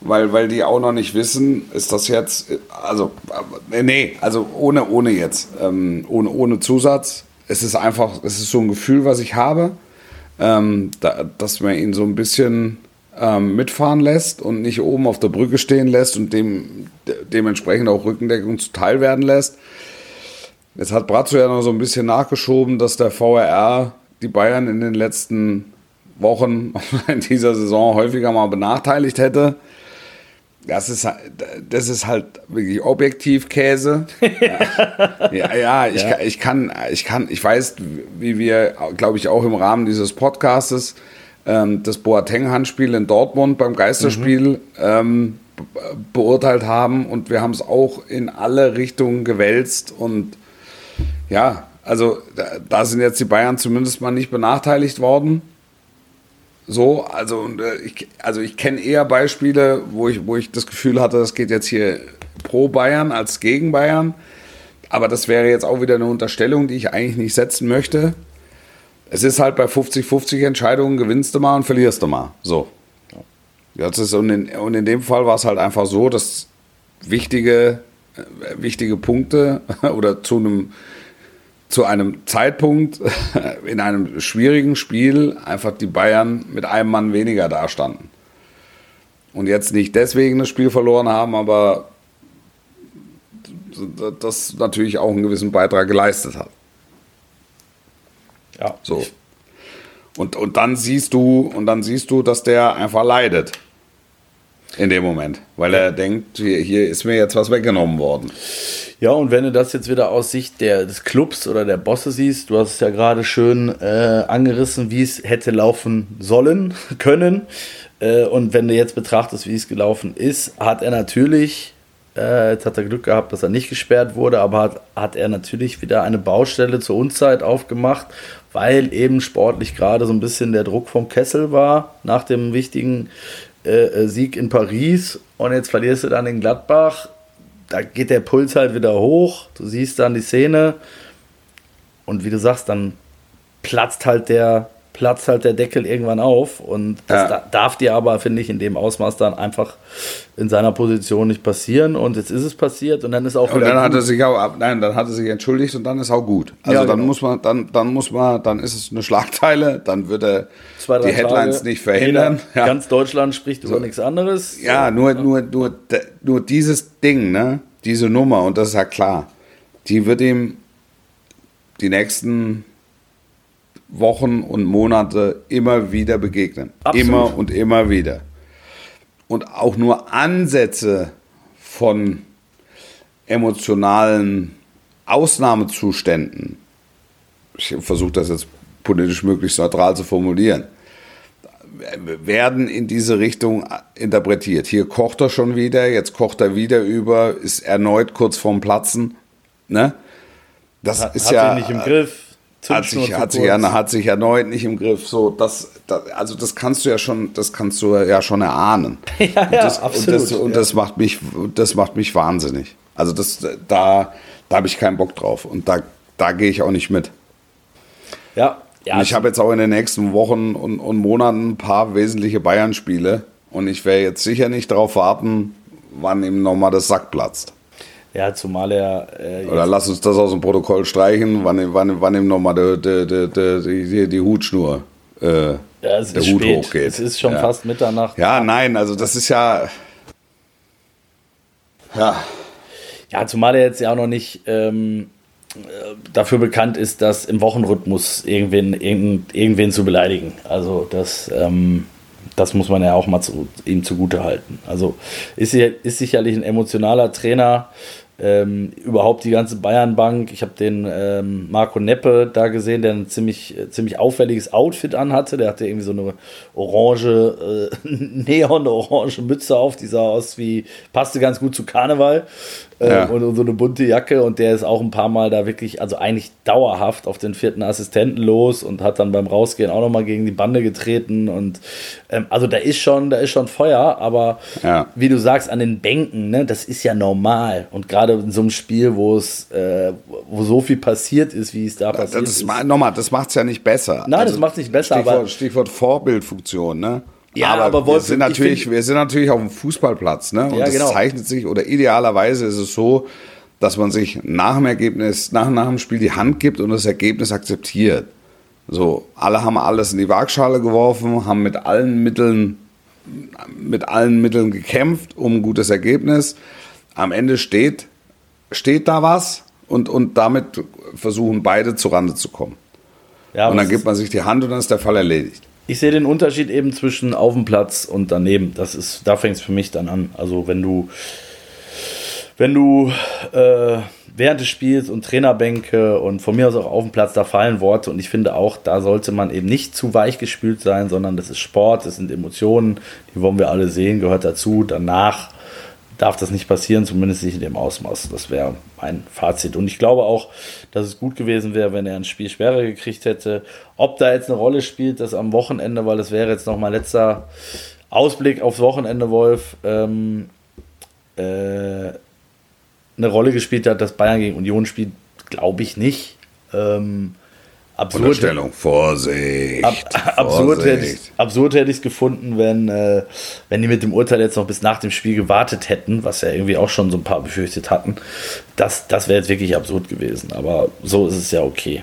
weil, weil die auch noch nicht wissen, ist das jetzt, also, nee, also ohne, ohne jetzt, ähm, ohne, ohne Zusatz. Es ist einfach, es ist so ein Gefühl, was ich habe, ähm, da, dass man ihn so ein bisschen ähm, mitfahren lässt und nicht oben auf der Brücke stehen lässt und dem, de, dementsprechend auch Rückendeckung zuteil werden lässt. Jetzt hat Brazzo ja noch so ein bisschen nachgeschoben, dass der VRR die Bayern in den letzten Wochen in dieser Saison häufiger mal benachteiligt hätte das ist, das ist halt wirklich objektiv Käse. ja, ja, ich, ja. ich, kann, ich kann, ich weiß, wie wir, glaube ich, auch im Rahmen dieses Podcastes ähm, das Boateng-Handspiel in Dortmund beim Geisterspiel mhm. ähm, beurteilt haben und wir haben es auch in alle Richtungen gewälzt und ja, also da, da sind jetzt die Bayern zumindest mal nicht benachteiligt worden. So, also, äh, ich, also ich kenne eher Beispiele, wo ich, wo ich das Gefühl hatte, das geht jetzt hier pro Bayern als gegen Bayern. Aber das wäre jetzt auch wieder eine Unterstellung, die ich eigentlich nicht setzen möchte. Es ist halt bei 50-50 Entscheidungen, gewinnst du mal und verlierst du mal. So. Das ist, und, in, und in dem Fall war es halt einfach so, dass wichtige, äh, wichtige Punkte oder zu einem zu einem Zeitpunkt in einem schwierigen Spiel einfach die Bayern mit einem Mann weniger dastanden. Und jetzt nicht deswegen das Spiel verloren haben, aber das natürlich auch einen gewissen Beitrag geleistet hat. Ja. So. Und, und dann siehst du, und dann siehst du, dass der einfach leidet. In dem Moment. Weil er denkt, hier, hier ist mir jetzt was weggenommen worden. Ja, und wenn du das jetzt wieder aus Sicht der, des Clubs oder der Bosse siehst, du hast es ja gerade schön äh, angerissen, wie es hätte laufen sollen, können. Äh, und wenn du jetzt betrachtest, wie es gelaufen ist, hat er natürlich, äh, jetzt hat er Glück gehabt, dass er nicht gesperrt wurde, aber hat, hat er natürlich wieder eine Baustelle zur Unzeit aufgemacht, weil eben sportlich gerade so ein bisschen der Druck vom Kessel war nach dem wichtigen äh, äh, Sieg in Paris. Und jetzt verlierst du dann in Gladbach da geht der Puls halt wieder hoch. Du siehst dann die Szene und wie du sagst, dann platzt halt der, platzt halt der Deckel irgendwann auf und das ja. darf dir aber, finde ich, in dem Ausmaß dann einfach in seiner Position nicht passieren und jetzt ist es passiert und dann ist auch und dann hat er sich auch nein, dann hat er sich entschuldigt und dann ist auch gut. Also ja, dann genau. muss man dann dann muss man dann ist es eine Schlagteile, dann wird er Zwei, die Headlines Tage, nicht verhindern. Ja. Ganz Deutschland spricht über so. nichts anderes. Ja, nur nur nur nur dieses Ding, ne? Diese Nummer und das ist ja klar. Die wird ihm die nächsten Wochen und Monate immer wieder begegnen. Absolut. Immer und immer wieder. Und auch nur Ansätze von emotionalen Ausnahmezuständen, ich versuche das jetzt politisch möglichst neutral zu formulieren, werden in diese Richtung interpretiert. Hier kocht er schon wieder, jetzt kocht er wieder über, ist erneut kurz vorm Platzen. Ne? Das hat, ist hat ja. nicht im Griff hat sich, hat, sich, hat sich erneut nicht im Griff. So, das, das, also das kannst du ja schon, das kannst du ja schon erahnen. ja, ja, und das, absolut. Und, das, und ja. das, macht mich, das macht mich wahnsinnig. Also das, da, da habe ich keinen Bock drauf. Und da, da gehe ich auch nicht mit. Ja, Ja, und ich habe jetzt auch in den nächsten Wochen und, und Monaten ein paar wesentliche Bayern-Spiele. Und ich werde jetzt sicher nicht darauf warten, wann ihm nochmal das Sack platzt. Ja, zumal er. Äh, Oder lass uns das aus dem Protokoll streichen, wann, ihm- wann, wann ihm nochmal die, die, die, die, Hutschnur, äh, ja, es der ist Hut spät. hochgeht. Es ist schon Ja. fast Mitternacht. Ja, nein, also das ist ja. Ja, Ja, zumal er jetzt ja auch noch nicht ähm, äh, dafür bekannt ist, das im Wochenrhythmus irgendwen, irgend, irgendwen zu beleidigen. Also das, ähm, das muss man ja auch mal zu, ihm zugute halten. Also ist, ist sicherlich ein emotionaler Trainer. Ähm, überhaupt die ganze Bayernbank. Ich habe den ähm, Marco Neppe da gesehen, der ein ziemlich, äh, ziemlich auffälliges Outfit anhatte. Der hatte irgendwie so eine orange, äh, neon-orange Mütze auf, die sah aus wie, passte ganz gut zu Karneval. Ähm, Ja. und, so eine bunte Jacke und der ist auch ein paar Mal da wirklich, also eigentlich dauerhaft auf den vierten Assistenten los und hat dann beim Rausgehen auch nochmal gegen die Bande getreten und ähm, also da ist schon, da ist schon Feuer, aber Ja. wie du sagst, an den Bänken, ne, das ist ja normal und gerade in so einem Spiel, wo es, äh, wo so viel passiert ist, wie es da das, passiert ist, ist. ma- nochmal, das macht es ja nicht besser. Nein, das macht's nicht besser, Stichwort, aber- Stichwort Vorbildfunktion, ne? Ja, aber wir Wolf, sind ich natürlich, find- wir sind natürlich auf dem Fußballplatz, ne? Und Ja, das genau. zeichnet sich, oder idealerweise ist es so, dass man sich nach dem Ergebnis, nach, nach dem Spiel die Hand gibt und das Ergebnis akzeptiert. So, alle haben alles in die Waagschale geworfen, haben mit allen Mitteln, mit allen Mitteln gekämpft um ein gutes Ergebnis. Am Ende steht, steht da was und, und damit versuchen beide zurande zu kommen. ja, Und aber dann gibt man sich die Hand und dann ist der Fall erledigt. Ich sehe den Unterschied eben zwischen auf dem Platz und daneben. Das ist, da fängt es für mich dann an. Also wenn du, wenn du äh, während des Spiels und Trainerbänke und von mir aus auch auf dem Platz, da fallen Worte und ich finde auch, da sollte man eben nicht zu weich gespült sein, sondern das ist Sport, das sind Emotionen, die wollen wir alle sehen, gehört dazu. Danach darf das nicht passieren, zumindest nicht in dem Ausmaß. Das wäre mein Fazit. Und ich glaube auch, dass es gut gewesen wäre, wenn er ein Spiel schwerer gekriegt hätte. Ob da jetzt eine Rolle spielt, das am Wochenende, weil das wäre jetzt noch mein letzter Ausblick aufs Wochenende, Wolf, ähm, äh, eine Rolle gespielt hat, dass Bayern gegen Union spielt, glaube ich nicht. Ähm, absurd, Unterstellung. Vorsicht. Ab, absurd, hätte ich, Vorsicht. absurd hätte ich es gefunden, wenn, äh, wenn die mit dem Urteil jetzt noch bis nach dem Spiel gewartet hätten, was ja irgendwie auch schon so ein paar befürchtet hatten. Das, das wäre jetzt wirklich absurd gewesen. Aber so ist es ja okay.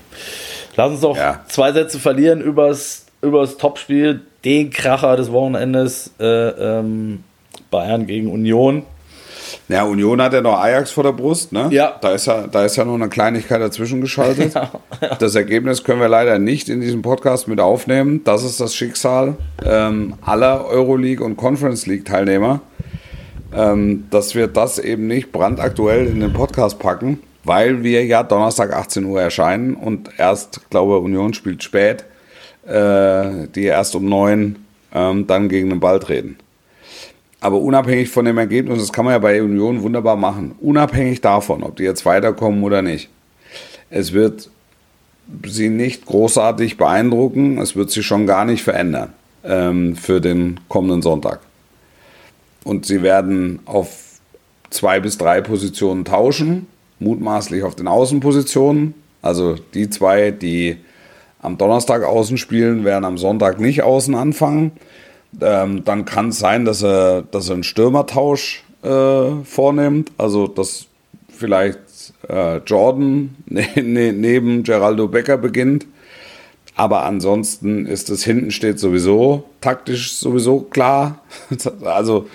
Lass uns doch Ja. zwei Sätze verlieren übers, übers Topspiel, den Kracher des Wochenendes äh, ähm, Bayern gegen Union. Ja, Union hat ja noch Ajax vor der Brust, ne? Ja. Da ist ja, da ist ja noch eine Kleinigkeit dazwischen geschaltet. Das Ergebnis können wir leider nicht in diesem Podcast mit aufnehmen. Das ist das Schicksal ähm, aller Euroleague und Conference League Teilnehmer, ähm, dass wir das eben nicht brandaktuell in den Podcast packen, weil wir ja Donnerstag 18 Uhr erscheinen und erst, glaube Union spielt spät, äh, die erst um neun ähm, dann gegen den Ball treten. Aber unabhängig von dem Ergebnis, das kann man ja bei Union wunderbar machen, unabhängig davon, ob die jetzt weiterkommen oder nicht. Es wird sie nicht großartig beeindrucken, es wird sie schon gar nicht verändern ähm, für den kommenden Sonntag. Und sie werden auf zwei bis drei Positionen tauschen, mutmaßlich auf den Außenpositionen. Also die zwei, die am Donnerstag außen spielen, werden am Sonntag nicht außen anfangen. Ähm, dann kann es sein, dass er, dass er einen Stürmertausch äh, vornimmt. Also dass vielleicht äh, Jordan ne, ne, neben Geraldo Becker beginnt. Aber ansonsten ist es hinten steht sowieso taktisch sowieso klar. Also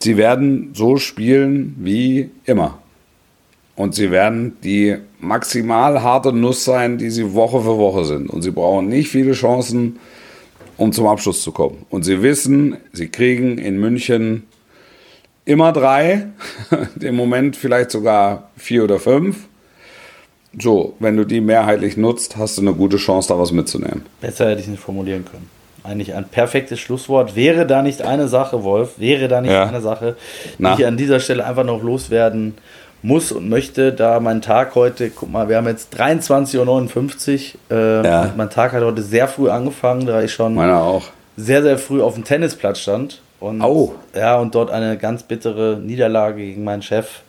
sie werden so spielen wie immer. Und sie werden die maximal harte Nuss sein, die sie Woche für Woche sind. Und sie brauchen nicht viele Chancen, um zum Abschluss zu kommen. Und sie wissen, sie kriegen in München immer drei, im Moment vielleicht sogar vier oder fünf. So, wenn du die mehrheitlich nutzt, hast du eine gute Chance, da was mitzunehmen. Besser hätte ich nicht formulieren können. Eigentlich ein perfektes Schlusswort. Wäre da nicht eine Sache, Wolf, wäre da nicht Ja. eine Sache, die Na. ich an dieser Stelle einfach noch loswerden muss und möchte, da mein Tag heute, guck mal, wir haben jetzt 23.59 Uhr. Äh, Ja. Mein Tag hat heute sehr früh angefangen, da ich schon sehr, sehr früh auf dem Tennisplatz stand. Und, Au. Ja, und dort eine ganz bittere Niederlage gegen meinen Chef,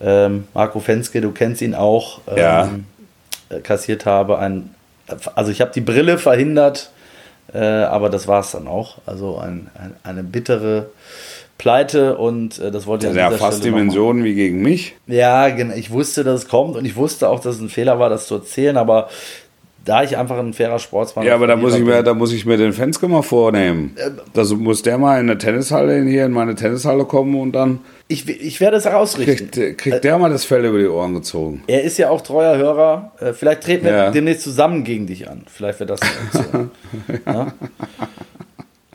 ähm, Marco Fenske, du kennst ihn auch, ähm, Ja. äh, kassiert habe. Ein also ich habe die Brille verhindert, äh, aber das war es dann auch. Also ein, ein, eine bittere Pleite und äh, das wollte ich Ja, dieser fast Stelle Dimensionen wie gegen mich. Ja, genau. Ich wusste, dass es kommt und ich wusste auch, dass es ein Fehler war, das zu erzählen, aber da ich einfach ein fairer Sportsmann Ja, aber da muss ich mir, da muss ich mir den Fenske mal vornehmen. Äh, Da muss der mal in eine Tennishalle in hier in meine Tennishalle kommen und dann ich, ich werde es herausrichten. kriegt, kriegt der mal das Fell über die Ohren gezogen. Er ist ja auch treuer Hörer. Äh, Vielleicht treten wir Ja. demnächst zusammen gegen dich an. Vielleicht wird das eine Option. ja?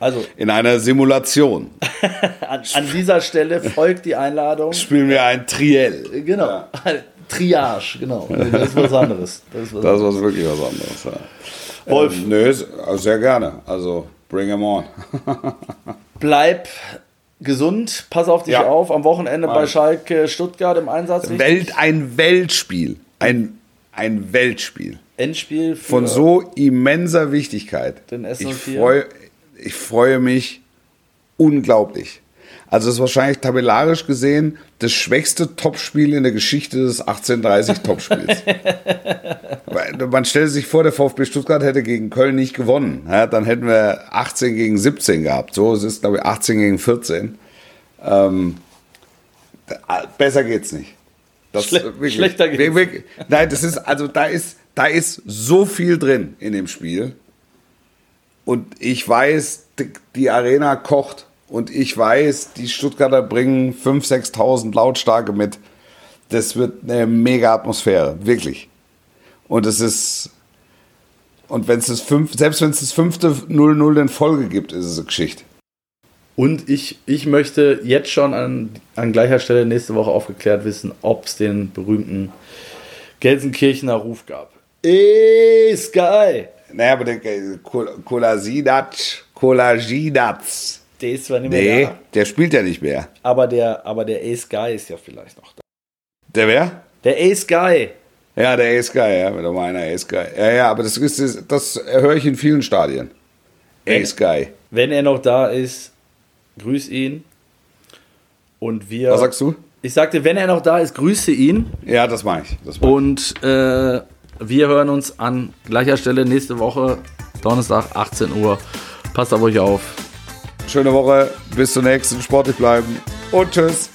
Also, In einer Simulation an, an dieser Stelle folgt die Einladung. spielen wir ein Triell. Genau. Triage, genau. Das ist was anderes. Das ist was Das ist wirklich was anderes. Ja. Wolf. Ähm, nö, also sehr gerne. Also bring him on. Bleib gesund, pass auf dich Ja. auf. Am Wochenende bei Mach. Schalke Stuttgart im Einsatz. Welt, ein Weltspiel. Ein, ein Weltspiel. Endspiel für Von so immenser Wichtigkeit. Den ich, S04. freue, ich freue mich unglaublich. Also es ist wahrscheinlich tabellarisch gesehen das schwächste Topspiel in der Geschichte des 1830 Topspiels. Man stellt sich vor, der VfB Stuttgart hätte gegen Köln nicht gewonnen. Ja, dann hätten wir 18 gegen 17 gehabt. So, es ist, glaube ich, 18 gegen 14. Ähm, besser geht's nicht. Das Schle- wirklich- schlechter geht's. wirklich- Nein, das ist, also da ist, da ist so viel drin in dem Spiel. Und ich weiß, die- Arena kocht. Und ich weiß, die Stuttgarter bringen 5.000, 6.000 Lautstarke mit. Das wird eine mega Atmosphäre, wirklich. Und es ist. Und wenn es das fünf, selbst wenn es das fünfte 0-0 in Folge gibt, ist es eine Geschichte. Und ich, ich möchte jetzt schon an, an gleicher Stelle nächste Woche aufgeklärt wissen, ob es den berühmten Gelsenkirchener Ruf gab. Ey, Sky! Naja, aber der Kol- Kolasinac, Kolasinac, Der ist zwar nicht mehr nee, da, der spielt ja nicht mehr. aber der, aber der Ace Guy ist ja vielleicht noch da. Der wer? Der Ace Guy! Ja, der Ace Guy, ja, der meiner Ace Guy. Ja, ja, aber das ist das, das höre ich in vielen Stadien. Ace Guy. Wenn er noch da ist, grüß ihn. Und wir. Was sagst du? Ich sagte, wenn er noch da ist, grüße ihn. Ja, das mache ich. Das mach ich. Und äh, wir hören uns an gleicher Stelle nächste Woche, Donnerstag, 18 Uhr. Passt auf euch auf. Schöne Woche, bis zur nächsten, sportlich bleiben und tschüss.